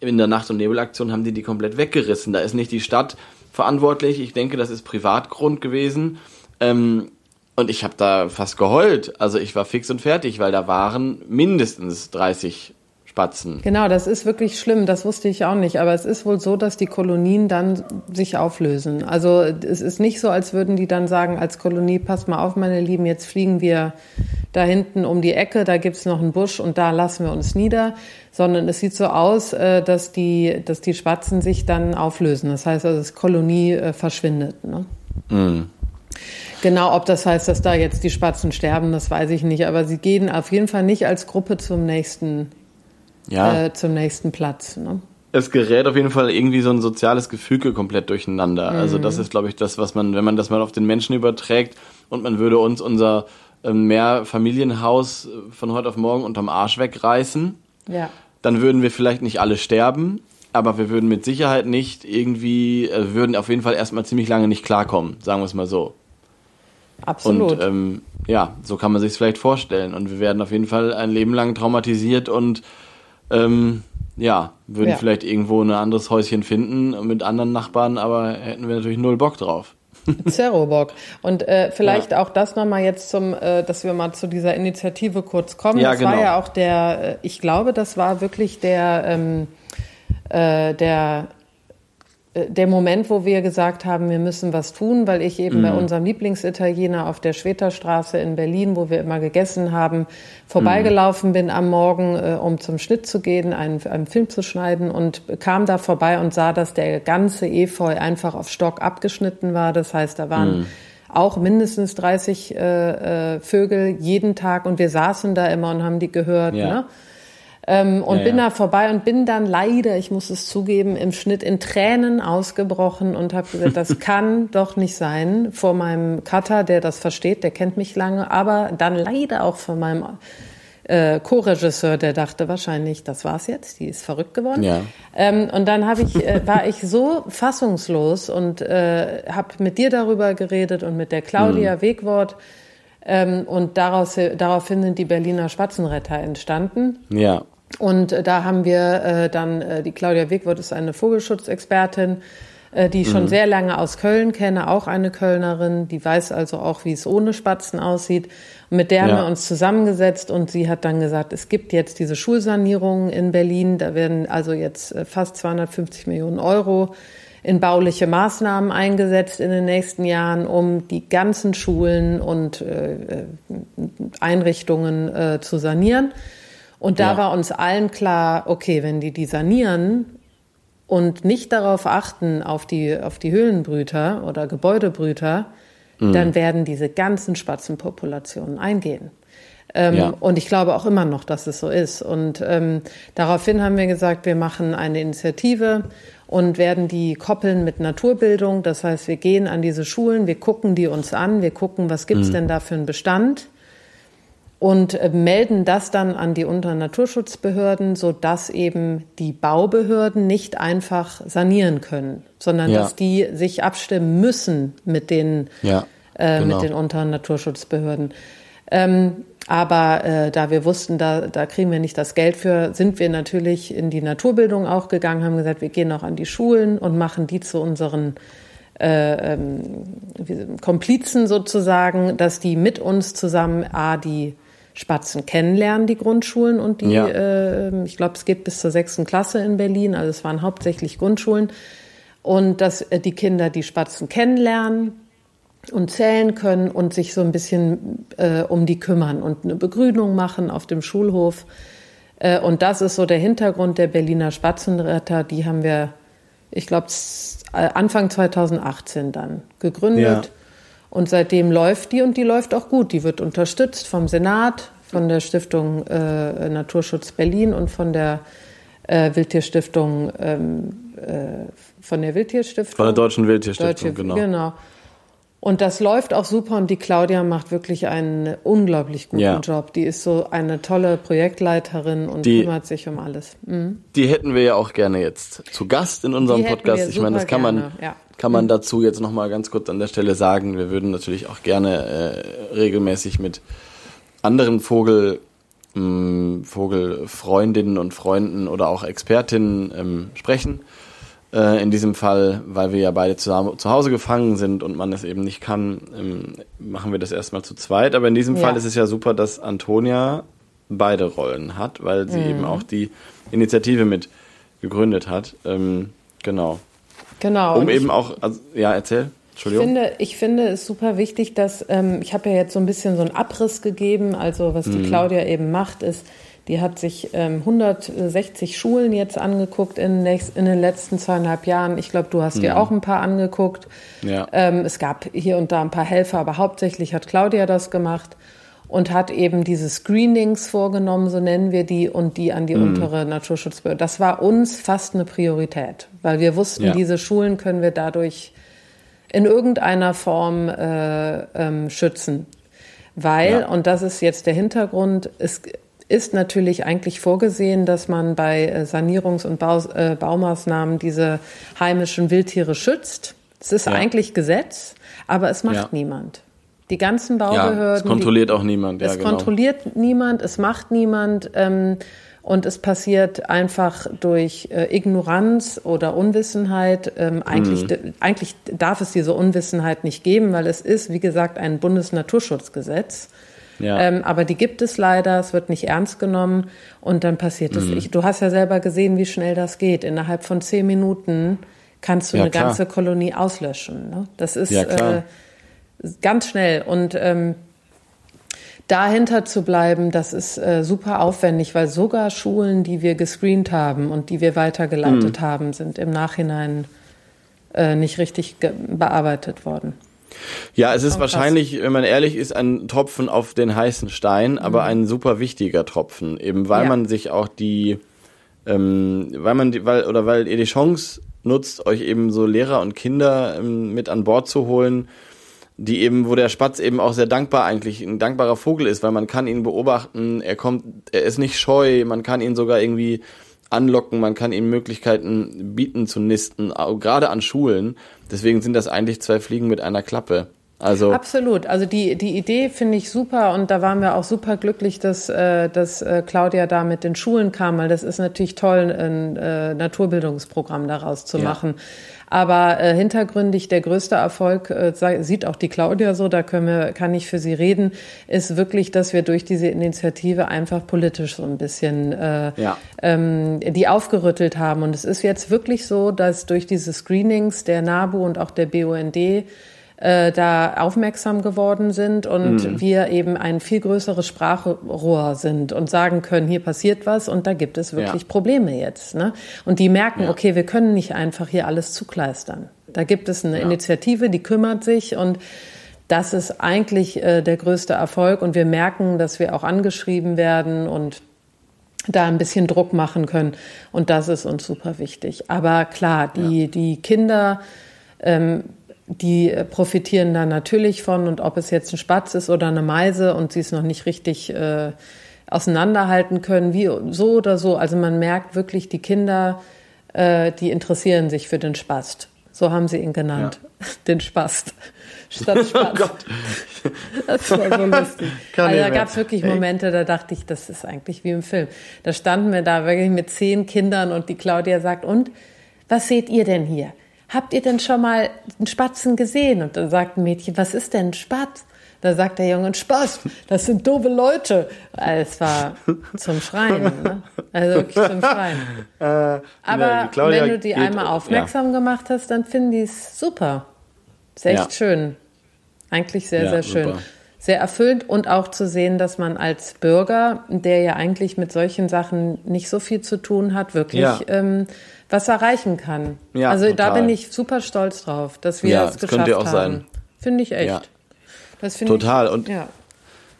in der Nacht- und Nebelaktion haben die die komplett weggerissen. Da ist nicht die Stadt verantwortlich. Ich denke, das ist Privatgrund gewesen. Ähm, und ich habe da fast geheult. Also ich war fix und fertig, weil da waren mindestens 30 Spatzen. Genau, das ist wirklich schlimm. Das wusste ich auch nicht. Aber es ist wohl so, dass die Kolonien dann sich auflösen. Also es ist nicht so, als würden die dann sagen als Kolonie, passt mal auf, meine Lieben, jetzt fliegen wir da hinten um die Ecke, da gibt's noch einen Busch und da lassen wir uns nieder. Sondern es sieht so aus, äh, dass die, dass die Spatzen sich dann auflösen. Das heißt, also, das Kolonie äh, verschwindet. Ne? Mm. Genau, ob das heißt, dass da jetzt die Spatzen sterben, das weiß ich nicht. Aber sie gehen auf jeden Fall nicht als Gruppe zum nächsten, ja. äh, zum nächsten Platz. Ne? Es gerät auf jeden Fall irgendwie so ein soziales Gefüge komplett durcheinander. Mhm. Also das ist, glaube ich, das, was man, wenn man das mal auf den Menschen überträgt und man würde uns unser äh, Mehrfamilienhaus äh, von heute auf morgen unterm Arsch wegreißen, ja. dann würden wir vielleicht nicht alle sterben, aber wir würden mit Sicherheit nicht irgendwie, äh, würden auf jeden Fall erstmal ziemlich lange nicht klarkommen, sagen wir es mal so. Absolut. Und ähm, ja, so kann man sich vielleicht vorstellen. Und wir werden auf jeden Fall ein Leben lang traumatisiert und ähm, ja, würden ja. vielleicht irgendwo ein anderes Häuschen finden mit anderen Nachbarn, aber hätten wir natürlich null Bock drauf. (laughs) Zero Bock. Und äh, vielleicht ja. auch das nochmal jetzt zum, äh, dass wir mal zu dieser Initiative kurz kommen. Ja, das genau. war ja auch der, äh, ich glaube, das war wirklich der, ähm, äh, der der Moment, wo wir gesagt haben, wir müssen was tun, weil ich eben mhm. bei unserem Lieblingsitaliener auf der Schweterstraße in Berlin, wo wir immer gegessen haben, vorbeigelaufen mhm. bin am Morgen, äh, um zum Schnitt zu gehen, einen, einen, Film zu schneiden und kam da vorbei und sah, dass der ganze Efeu einfach auf Stock abgeschnitten war. Das heißt, da waren mhm. auch mindestens 30 äh, äh, Vögel jeden Tag und wir saßen da immer und haben die gehört. Ja. Ne? Ähm, und ja, bin da vorbei und bin dann leider, ich muss es zugeben, im Schnitt in Tränen ausgebrochen und habe gesagt, das (laughs) kann doch nicht sein vor meinem Cutter, der das versteht, der kennt mich lange, aber dann leider auch vor meinem äh, Co-Regisseur, der dachte wahrscheinlich, das war's jetzt, die ist verrückt geworden. Ja. Ähm, und dann hab ich, äh, war ich so fassungslos und äh, habe mit dir darüber geredet und mit der Claudia mhm. Wegwort. Ähm, und daraus, daraufhin sind die Berliner Spatzenretter entstanden. Ja. Und äh, da haben wir äh, dann, äh, die Claudia Wegwort ist eine Vogelschutzexpertin, die ich schon mhm. sehr lange aus Köln kenne, auch eine Kölnerin, die weiß also auch, wie es ohne Spatzen aussieht. Und mit der ja. haben wir uns zusammengesetzt und sie hat dann gesagt, es gibt jetzt diese Schulsanierungen in Berlin, da werden also jetzt fast 250 Millionen Euro in bauliche Maßnahmen eingesetzt in den nächsten Jahren, um die ganzen Schulen und äh Einrichtungen äh, zu sanieren. Und da ja. war uns allen klar, okay, wenn die die sanieren und nicht darauf achten, auf die, auf die Höhlenbrüter oder Gebäudebrüter, mhm. dann werden diese ganzen Spatzenpopulationen eingehen. Ähm, ja. Und ich glaube auch immer noch, dass es so ist. Und ähm, daraufhin haben wir gesagt, wir machen eine Initiative und werden die koppeln mit Naturbildung. Das heißt, wir gehen an diese Schulen, wir gucken die uns an, wir gucken, was gibt's mhm. denn da für einen Bestand und äh, melden das dann an die Unternaturschutzbehörden, sodass eben die Baubehörden nicht einfach sanieren können, sondern ja. dass die sich abstimmen müssen mit den, ja, äh, genau. mit den Unternaturschutzbehörden. Ähm, aber äh, da wir wussten, da, da kriegen wir nicht das Geld für, sind wir natürlich in die Naturbildung auch gegangen, haben gesagt, wir gehen auch an die Schulen und machen die zu unseren äh, ähm, Komplizen sozusagen, dass die mit uns zusammen A, die Spatzen kennenlernen, die Grundschulen und die, ja. äh, ich glaube, es geht bis zur sechsten Klasse in Berlin, also es waren hauptsächlich Grundschulen. Und dass äh, die Kinder die Spatzen kennenlernen und zählen können und sich so ein bisschen äh, um die kümmern und eine Begrünung machen auf dem Schulhof. Äh, und das ist so der Hintergrund der Berliner Spatzenretter. Die haben wir, ich glaube, äh, Anfang 2018 dann gegründet. Ja. Und seitdem läuft die und die läuft auch gut. Die wird unterstützt vom Senat, von der Stiftung äh, Naturschutz Berlin und von der äh, Wildtierstiftung, ähm, äh, von der Wildtierstiftung. Von der Deutschen Wildtierstiftung, Deutsche, genau. Genau. Und das läuft auch super und die Claudia macht wirklich einen unglaublich guten ja. Job. Die ist so eine tolle Projektleiterin und die, kümmert sich um alles. Mhm. Die hätten wir ja auch gerne jetzt zu Gast in unserem Podcast. Ich meine, das kann man, ja. Kann man mhm. dazu jetzt nochmal ganz kurz an der Stelle sagen. Wir würden natürlich auch gerne äh, regelmäßig mit anderen Vogel, mh, mm, Vogelfreundinnen und Freunden oder auch Expertinnen ähm, sprechen. Äh, in diesem Fall, weil wir ja beide zu, zu, Hause gefangen sind und man es eben nicht kann, ähm, machen wir das erstmal zu zweit. Aber in diesem ja. Fall ist es ja super, dass Antonia beide Rollen hat, weil sie mhm. eben auch die Initiative mit gegründet hat. Ähm, genau. Genau. Um eben auch, also, ja, erzähl. Entschuldigung. Ich finde, ich finde es super wichtig, dass ähm, ich habe ja jetzt so ein bisschen so einen Abriss gegeben. Also was die mhm. Claudia eben macht, ist, die hat sich ähm, 160 Schulen jetzt angeguckt in, nächst, in, den letzten zweieinhalb Jahren. Ich glaube, du hast mhm. dir auch ein paar angeguckt. Ja. Ähm, es gab hier und da ein paar Helfer, aber hauptsächlich hat Claudia das gemacht und hat eben diese Screenings vorgenommen, so nennen wir die, und die an die mhm. untere Naturschutzbehörde. Das war uns fast eine Priorität, weil wir wussten, ja. diese Schulen können wir dadurch in irgendeiner Form äh, ähm, schützen. Weil, ja. und das ist jetzt der Hintergrund, es ist natürlich eigentlich vorgesehen, dass man bei äh, Sanierungs- und Bau, äh, Baumaßnahmen diese heimischen Wildtiere schützt. Es ist ja. eigentlich Gesetz, aber es macht ja. niemand. Die ganzen Baubehörden. Ja, es kontrolliert die, auch niemand. Ja, es genau. kontrolliert niemand, es macht niemand. Ähm, und es passiert einfach durch äh, Ignoranz oder Unwissenheit. Ähm, eigentlich, mhm. eigentlich darf es diese Unwissenheit nicht geben, weil es ist, wie gesagt, ein Bundesnaturschutzgesetz. Ja. Ähm, aber die gibt es leider, es wird nicht ernst genommen und dann passiert es. Mhm. du hast ja selber gesehen, wie schnell das geht. Innerhalb von zehn Minuten kannst du ja, eine klar. ganze Kolonie auslöschen. Ne? Das ist ja, äh, ganz schnell und ähm, dahinter zu bleiben, das ist äh, super aufwendig, weil sogar Schulen, die wir gescreent haben und die wir weitergeleitet mhm. haben, sind im Nachhinein äh, nicht richtig bearbeitet worden. Ja, es ist oh, wahrscheinlich, wenn man ehrlich ist, ein Tropfen auf den heißen Stein, mhm. aber ein super wichtiger Tropfen, eben weil ja. man sich auch die, ähm, weil man die, weil oder weil ihr die Chance nutzt, euch eben so Lehrer und Kinder ähm, mit an Bord zu holen, die eben, wo der Spatz eben auch sehr dankbar eigentlich ein dankbarer Vogel ist, weil man kann ihn beobachten, er kommt, er ist nicht scheu, man kann ihn sogar irgendwie anlocken, man kann ihm Möglichkeiten bieten zu nisten, gerade an Schulen. Deswegen sind das eigentlich zwei Fliegen mit einer Klappe. Also Absolut. Also die, die Idee finde ich super und da waren wir auch super glücklich, dass, äh, dass äh, Claudia da mit den Schulen kam, weil das ist natürlich toll, ein äh, Naturbildungsprogramm daraus zu Ja. machen. Aber äh, hintergründig der größte Erfolg, äh, sieht auch die Claudia so, da können wir, kann ich für sie reden, ist wirklich, dass wir durch diese Initiative einfach politisch so ein bisschen äh, Ja. ähm, die aufgerüttelt haben. Und es ist jetzt wirklich so, dass durch diese Screenings der NABU und auch der BUND äh, da aufmerksam geworden sind und Mhm. wir eben ein viel größeres Sprachrohr sind und sagen können, hier passiert was und da gibt es wirklich Ja. Probleme jetzt. Ne? Und die merken, Ja. okay, wir können nicht einfach hier alles zukleistern. Da gibt es eine Initiative, die kümmert sich und das ist eigentlich äh, der größte Erfolg und wir merken, dass wir auch angeschrieben werden und da ein bisschen Druck machen können. Und das ist uns super wichtig. Aber klar, die, die Kinder, ähm, die äh, profitieren da natürlich von. Und ob es jetzt ein Spatz ist oder eine Meise und sie es noch nicht richtig äh, auseinanderhalten können, wie so oder so. Also man merkt wirklich, die Kinder, äh, die interessieren sich für den Spast. So haben sie ihn genannt. (laughs) Den Spast. (laughs) Statt Spatz. Oh Gott. Das war so (laughs) lustig. Kann also da gab es wirklich Momente, da dachte ich, das ist eigentlich wie im Film. Da standen wir da wirklich mit zehn Kindern und die Claudia sagt, und was seht ihr denn hier? Habt ihr denn schon mal einen Spatzen gesehen? Und dann sagt ein Mädchen, was ist denn ein Spatz? Da sagt der Junge, Spaß, das sind doofe Leute. Es war zum Schreien, ne? Also wirklich zum Schreien. (laughs) Aber Ja, die Claudia wenn du die einmal aufmerksam gemacht hast, dann finden die es super. Ist echt Ja. schön. Eigentlich sehr, Ja, sehr schön. super. Sehr erfüllend und auch zu sehen, dass man als Bürger, der ja eigentlich mit solchen Sachen nicht so viel zu tun hat, wirklich Ja. ähm, was erreichen kann. Ja, also da total. bin ich super stolz drauf, dass wir Ja, es das geschafft könnt ihr auch haben. sein. Finde ich echt. Ja. Das finde Total. Ich, Und- ja.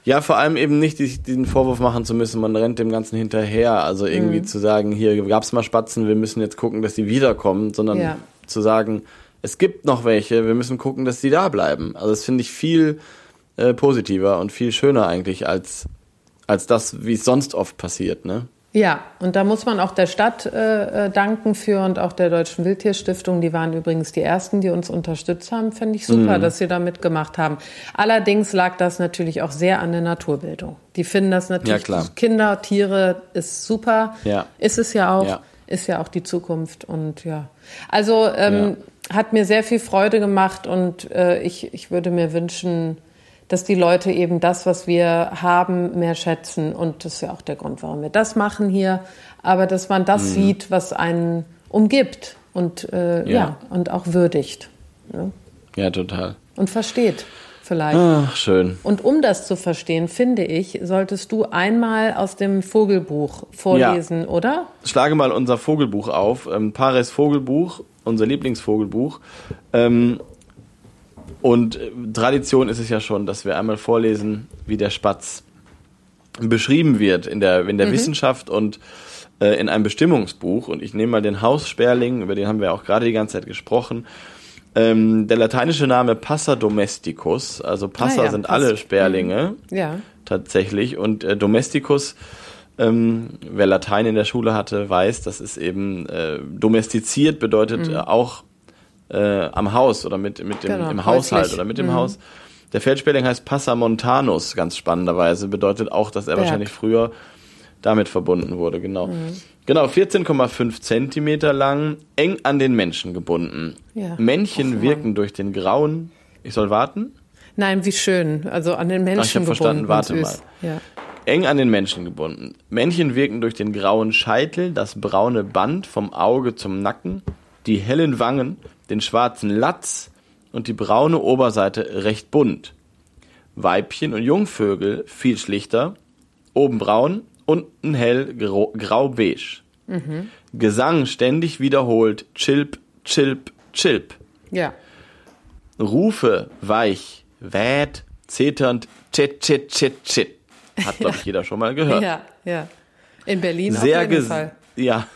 Ja, vor allem eben nicht diesen Vorwurf machen zu müssen, man rennt dem Ganzen hinterher. Also Mhm. irgendwie zu sagen, hier gab's mal Spatzen, wir müssen jetzt gucken, dass die wiederkommen, sondern Ja. zu sagen, es gibt noch welche, wir müssen gucken, dass die da bleiben. Also das finde ich viel äh, positiver und viel schöner eigentlich als, als das, wie es sonst oft passiert, ne? Ja, und da muss man auch der Stadt äh, äh, danken für und auch der Deutschen Wildtierstiftung. Die waren übrigens die ersten, die uns unterstützt haben. Fände ich super, dass sie da mitgemacht haben. Allerdings lag das natürlich auch sehr an der Naturbildung. Die finden das natürlich, Ja, klar. Kinder, Tiere ist super. Ja. Ist es ja auch. Ja. Ist ja auch die Zukunft und ja. Also ähm, hat mir sehr viel Freude gemacht und äh, ich, ich würde mir wünschen, dass die Leute eben das, was wir haben, mehr schätzen. Und das ist ja auch der Grund, warum wir das machen hier. Aber dass man Mhm. das sieht, was einen umgibt und, äh, ja. Ja. und auch würdigt ne? Ja, total. und versteht vielleicht. Ach, schön. Und um das zu verstehen, finde ich, solltest du einmal aus dem Vogelbuch vorlesen, oder? schlage mal unser Vogelbuch auf, ähm, Pares Vogelbuch, unser Lieblingsvogelbuch. Ähm, und äh, Tradition ist es ja schon, dass wir einmal vorlesen, wie der Spatz beschrieben wird in der, in der Wissenschaft und äh, in einem Bestimmungsbuch. Und ich nehme mal den Haussperling, über den haben wir auch gerade die ganze Zeit gesprochen. Ähm, der lateinische Name Passa domesticus, also Passa Ah ja, sind Pass- alle Sperlinge Ja. tatsächlich. Und äh, Domesticus, ähm, wer Latein in der Schule hatte, weiß, das ist eben äh, domestiziert, bedeutet Mhm. äh, auch äh, am Haus oder mit, mit dem, Genau, im Haushalt häuslich. oder mit dem Haus. Der Feldsperling heißt Passamontanus, ganz spannenderweise, bedeutet auch, dass er Berg. wahrscheinlich früher damit verbunden wurde, genau. Genau, 14,5 Zentimeter lang, eng an den Menschen gebunden. Ja. Männchen wirken durch den grauen, ich soll warten? Nein, wie schön. Also an den Menschen Ach, ich hab gebunden. verstanden, warte süß. Ja. Eng an den Menschen gebunden. Männchen wirken durch den grauen Scheitel, das braune Band vom Auge zum Nacken, die hellen Wangen, den schwarzen Latz und die braune Oberseite recht bunt. Weibchen und Jungvögel viel schlichter, oben braun, unten hell grau- grau-beige. Gesang ständig wiederholt, chilp, chilp, chilp. ja. Rufe weich, wäht, zeternd, chit, chit, chit, chit. Hat, glaube (laughs) ich, jeder schon mal gehört. Ja, ja. In Berlin sehr, auf jeden Fall. ja,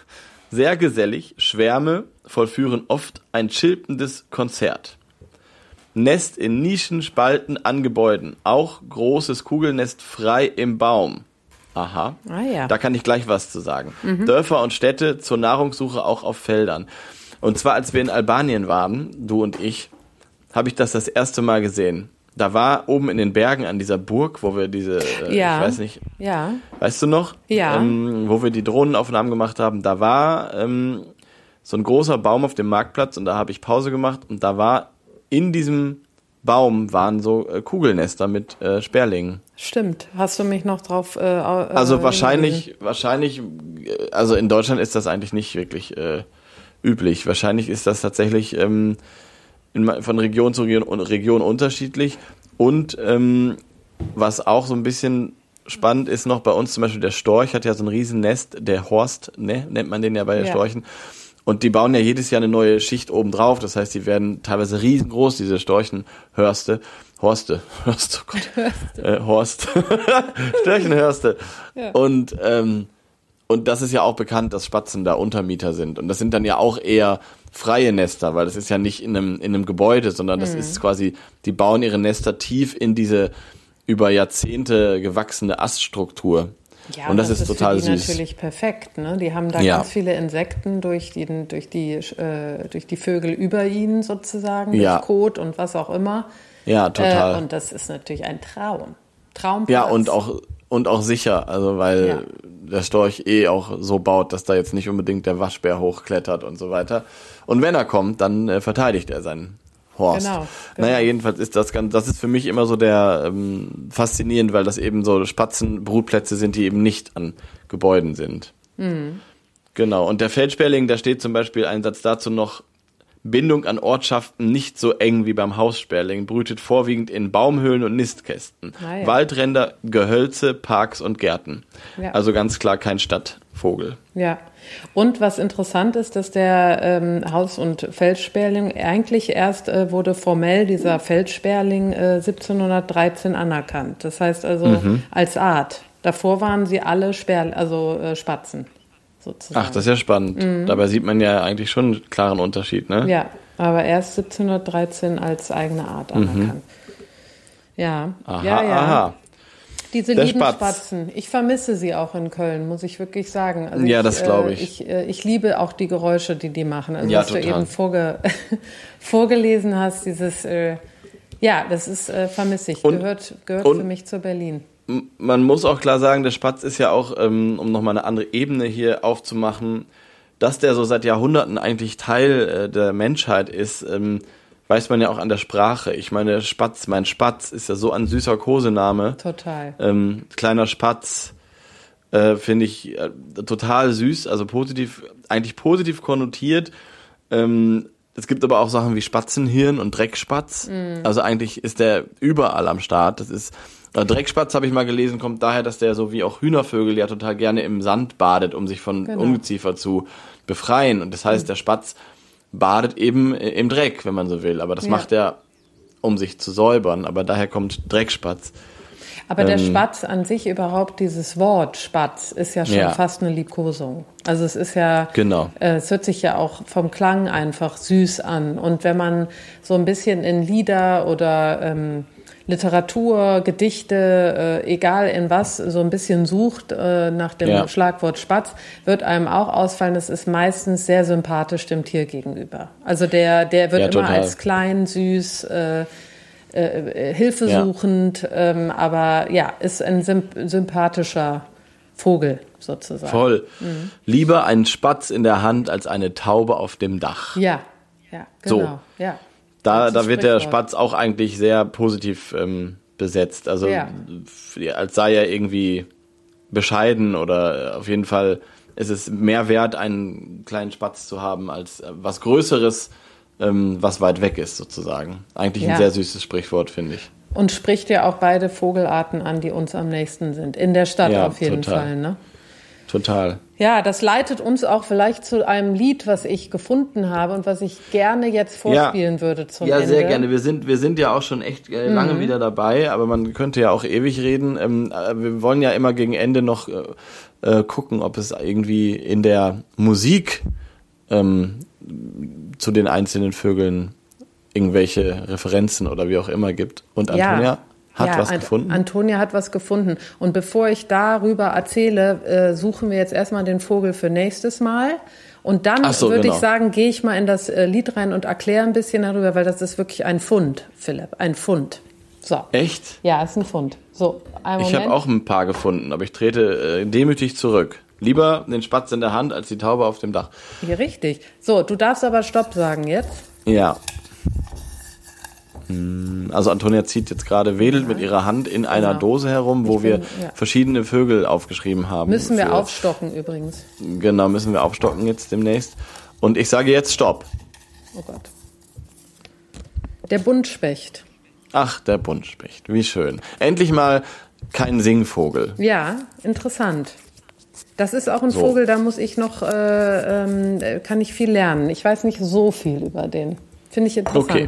sehr gesellig, Schwärme vollführen oft ein chilpendes Konzert. Nest in Nischen, Spalten an Gebäuden. Auch großes Kugelnest frei im Baum. Aha. Ah ja. Mhm. Da kann ich gleich was zu sagen. Dörfer und Städte zur Nahrungssuche auch auf Feldern. Und zwar, als wir in Albanien waren, du und ich, habe ich das das erste Mal gesehen. Da war oben in den Bergen an dieser Burg, wo wir diese, äh, ja. ich weiß nicht, ja. weißt du noch? Ja. Ähm, wo wir die Drohnenaufnahmen gemacht haben, da war ähm, so ein großer Baum auf dem Marktplatz und da habe ich Pause gemacht und da war in diesem Baum waren so äh, Kugelnester mit äh, Sperlingen. Stimmt. Hast du mich noch drauf? Äh, also wahrscheinlich, wahrscheinlich, äh, also in Deutschland ist das eigentlich nicht wirklich äh, üblich. Wahrscheinlich ist das tatsächlich ähm, in, von Region zu Region, Region unterschiedlich. Und ähm, was auch so ein bisschen spannend ist noch bei uns zum Beispiel der Storch hat ja so ein Riesennest, der Horst, ne, nennt man den ja bei ja. Storchen. Und die bauen ja jedes Jahr eine neue Schicht oben drauf. Das heißt, die werden teilweise riesengroß, diese Storchenhörste. Horste. (laughs) Horst, oh Gott. Hörste. Äh, Horst. (laughs) Störchenhörste. Ja. Und, ähm, und das ist ja auch bekannt, dass Spatzen da Untermieter sind. Und das sind dann ja auch eher freie Nester, weil das ist ja nicht in einem, in einem Gebäude, sondern das mhm. ist quasi, die bauen ihre Nester tief in diese über Jahrzehnte gewachsene Aststruktur. Ja, und das, das ist, ist total für die süß. natürlich perfekt. Ne? Die haben da ja. ganz viele Insekten durch die, durch, die, äh, durch die Vögel über ihnen sozusagen, ja. durch Kot und was auch immer. Ja, total. Äh, und das ist natürlich ein Traum. Traumplatz. Ja, und auch, und auch sicher, also weil ja. der Storch eh auch so baut, dass da jetzt nicht unbedingt der Waschbär hochklettert und so weiter. Und wenn er kommt, dann äh, verteidigt er seinen Horst. Genau, genau. Naja, jedenfalls ist das ganz, das ist für mich immer so der ähm, faszinierend, weil das eben so Spatzenbrutplätze sind, die eben nicht an Gebäuden sind. Mhm. Genau. Und der Feldsperling, da steht zum Beispiel ein Satz dazu noch, Bindung an Ortschaften nicht so eng wie beim Haussperling, brütet vorwiegend in Baumhöhlen und Nistkästen. Ah, ja. Waldränder, Gehölze, Parks und Gärten. Ja. Also ganz klar kein Stadtvogel. Ja. Und was interessant ist, dass der ähm, Haus- und Feldsperling eigentlich erst äh, wurde formell dieser Feldsperling äh, 1713 anerkannt. Das heißt also mhm. als Art. Davor waren sie alle Sperl also äh, Spatzen. Sozusagen. Ach, das ist ja spannend. Mhm. Dabei sieht man ja eigentlich schon einen klaren Unterschied, ne? Ja, aber erst 1713 als eigene Art mhm. anerkannt. Mhm. Ja, aha, ja, ja. Aha. Diese lieben Spatz. Spatzen. Ich vermisse sie auch in Köln, muss ich wirklich sagen. Also ja, ich, das glaube ich. Äh, ich. Äh, ich. liebe auch die Geräusche, die die machen. Also ja, was total. du eben vorge (laughs) vorgelesen hast, dieses, äh, ja, das ist äh, vermisse ich. Und, gehört gehört und, für mich zu Berlin. Man muss auch klar sagen, der Spatz ist ja auch, ähm, um nochmal eine andere Ebene hier aufzumachen, dass der so seit Jahrhunderten eigentlich Teil äh, der Menschheit ist. Ähm, weiß man ja auch an der Sprache. Ich meine, Spatz, mein Spatz ist ja so ein süßer Kosename. Total. Ähm, kleiner Spatz äh, finde ich äh, total süß, also positiv, eigentlich positiv konnotiert. Ähm, es gibt aber auch Sachen wie Spatzenhirn und Dreckspatz. Mm. Also eigentlich ist der überall am Start. Das ist äh, Dreckspatz habe ich mal gelesen, kommt daher, dass der so wie auch Hühnervögel ja total gerne im Sand badet, um sich von genau. Ungeziefer zu befreien. Und das heißt, mm. der Spatz badet eben im Dreck, wenn man so will. Aber das ja. macht er, um sich zu säubern. Aber daher kommt Dreckspatz. Aber der ähm, Spatz an sich überhaupt, dieses Wort Spatz, ist ja schon ja. fast eine Liebkosung. Also es ist ja, genau. Äh, es hört sich ja auch vom Klang einfach süß an. Und wenn man so ein bisschen in Lieder oder ähm, Literatur, Gedichte, äh, egal in was, so ein bisschen sucht äh, nach dem ja. Schlagwort Spatz, wird einem auch ausfallen, es ist meistens sehr sympathisch dem Tier gegenüber. Also der, der wird ja, immer als klein, süß, äh, äh, hilfesuchend, ja. ähm, aber ja, ist ein sympathischer Vogel sozusagen. Voll. Mhm. Lieber ein Spatz in der Hand als eine Taube auf dem Dach. Ja, ja, genau. So. Ja. Da, da wird der Spatz auch eigentlich sehr positiv ähm, besetzt. Also ja. als sei er irgendwie bescheiden oder auf jeden Fall ist es mehr wert, einen kleinen Spatz zu haben, als äh, was Größeres, ähm, was weit weg ist, sozusagen. Eigentlich ja. ein sehr süßes Sprichwort, finde ich. Und spricht ja auch beide Vogelarten an, die uns am nächsten sind. In der Stadt ja, auf jeden total. Fall, ne? Total. Ja, das leitet uns auch vielleicht zu einem Lied, was ich gefunden habe und was ich gerne jetzt vorspielen ja. würde zum ja, Ende. Ja, sehr gerne. Wir sind, wir sind ja auch schon echt äh, lange mhm. wieder dabei, aber man könnte ja auch ewig reden. Ähm, äh, wir wollen ja immer gegen Ende noch äh, äh, gucken, ob es irgendwie in der Musik ähm, zu den einzelnen Vögeln irgendwelche Referenzen oder wie auch immer gibt. Und Antonia, ja. Hat ja, was gefunden? Antonia hat was gefunden. Und bevor ich darüber erzähle, äh, suchen wir jetzt erstmal den Vogel für nächstes Mal. Und dann so, würde genau. ich sagen, gehe ich mal in das äh, Lied rein und erkläre ein bisschen darüber, weil das ist wirklich ein Fund, Philipp, ein Fund. So. Echt? Ja, ist ein Fund. So, Ich habe auch ein paar gefunden, aber ich trete äh, demütig zurück. Lieber den Spatz in der Hand als die Taube auf dem Dach. Hier, richtig. So, du darfst aber Stopp sagen jetzt. Ja. Hm, Also Antonia zieht jetzt gerade, wedelt mit ihrer Hand in einer Genau. Dose herum, wo Ich wir bin- ja. verschiedene Vögel aufgeschrieben haben. Müssen wir für- aufstocken übrigens. Genau, müssen wir aufstocken jetzt demnächst. Und ich sage jetzt Stopp. Oh Gott. Der Buntspecht. Ach, der Buntspecht, wie schön. Endlich mal kein Singvogel. Ja, interessant. Das ist auch ein So. Vogel, da muss ich noch, äh, ähm, äh, kann ich viel lernen. Ich weiß nicht so viel über den. Finde ich interessant. Okay,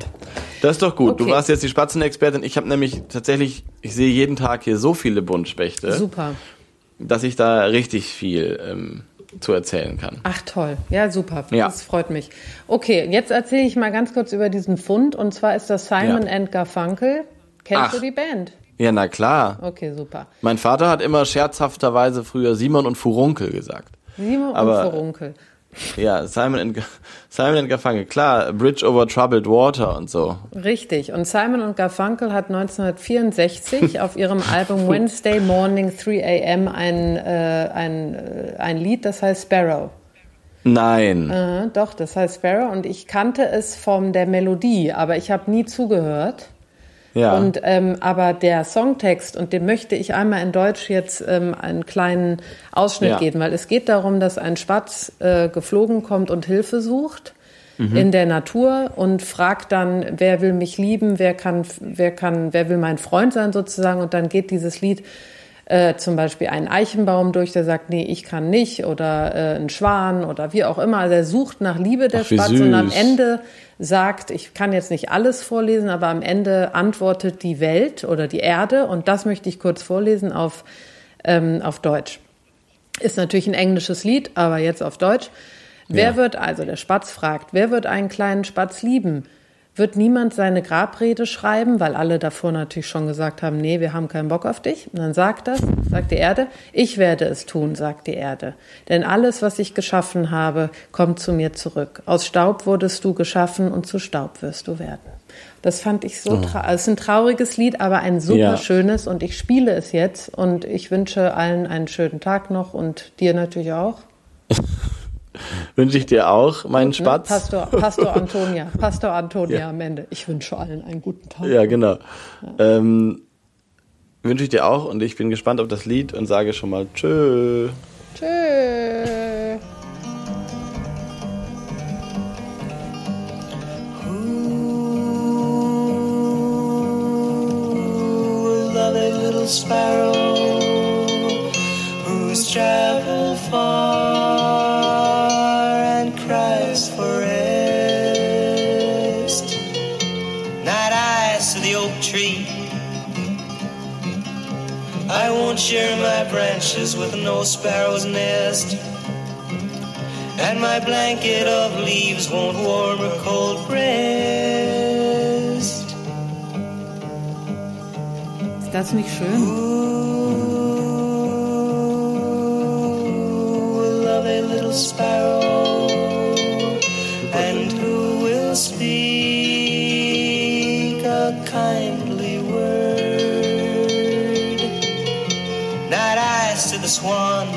das ist doch gut. Du Okay. warst jetzt die Spatzenexpertin. Ich habe nämlich tatsächlich, ich sehe jeden Tag hier so viele Buntspechte, Super. dass ich da richtig viel ähm, zu erzählen kann. Ach toll, ja super, Ja. das freut mich. Okay, jetzt erzähle ich mal ganz kurz über diesen Fund und zwar ist das Simon Ja. and Garfunkel. Kennst Ach. du die Band? Ja, na klar. Okay, super. Mein Vater hat immer scherzhafterweise früher Simon und Furunkel gesagt. Simon Aber- und Furunkel. Ja, Simon Ga- Simon and Garfunkel, klar, Bridge over Troubled Water und so. Richtig. Und Simon und Garfunkel hat 1964 auf ihrem Album (laughs) Wednesday Morning 3 a.m. ein, äh, ein, äh, ein Lied, das heißt Sparrow. Nein. Äh, doch, das heißt Sparrow. Und ich kannte es von der Melodie, aber ich habe nie zugehört. Ja. Und ähm, aber der Songtext, und dem möchte ich einmal in Deutsch jetzt ähm, einen kleinen Ausschnitt Ja. geben, weil es geht darum, dass ein Spatz äh, geflogen kommt und Hilfe sucht Mhm. in der Natur und fragt dann, wer will mich lieben, wer kann, wer kann, wer will mein Freund sein sozusagen. Und dann geht dieses Lied äh, zum Beispiel einen Eichenbaum durch, der sagt, nee, ich kann nicht, oder äh, ein Schwan oder wie auch immer. Also er sucht nach Liebe der Ach, Spatz und am süß. Ende sagt, ich kann jetzt nicht alles vorlesen, aber am Ende antwortet die Welt oder die Erde und das möchte ich kurz vorlesen auf, ähm, auf Deutsch. Ist natürlich ein englisches Lied, aber jetzt auf Deutsch. Wer Ja. wird, also der Spatz fragt, wer wird einen kleinen Spatz lieben? Wird niemand seine Grabrede schreiben, weil alle davor natürlich schon gesagt haben, nee, wir haben keinen Bock auf dich? Und dann sagt das, sagt die Erde, ich werde es tun, sagt die Erde. Denn alles, was ich geschaffen habe, kommt zu mir zurück. Aus Staub wurdest du geschaffen und zu Staub wirst du werden. Das fand ich so, tra es ist ein trauriges Lied, aber ein super Ja. schönes und ich spiele es jetzt und ich wünsche allen einen schönen Tag noch und dir natürlich auch. (laughs) (laughs) Wünsche ich dir auch, meinen Ne? Spatz. Pastor, Pastor (laughs) Antonia, Pastor Antonia Ja. am Ende. Ich wünsche allen einen guten Tag. Ja, genau. Ähm, wünsche ich dir auch und ich bin gespannt auf das Lied und sage schon mal Tschö. Tschö. Lovely little sparrow who's traveled far Won't share my branches with no sparrow's nest. And my blanket of leaves won't warm her cold breast. Ist das nicht schön? Ooh, a lovely little sparrow, swan.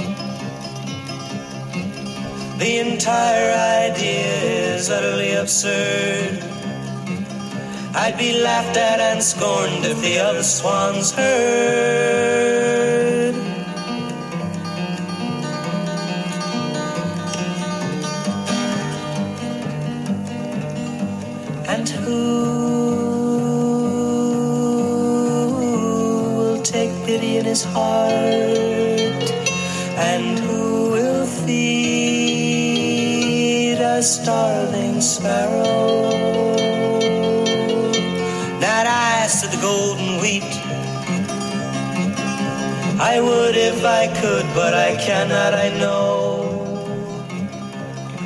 The entire idea is utterly absurd. I'd be laughed at and scorned if the other swans heard. And who will take pity in his heart? And who will feed a starving sparrow? Night eyes to the golden wheat. I would if I could, but I cannot, I know.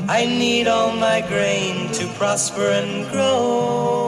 I need all my grain to prosper and grow.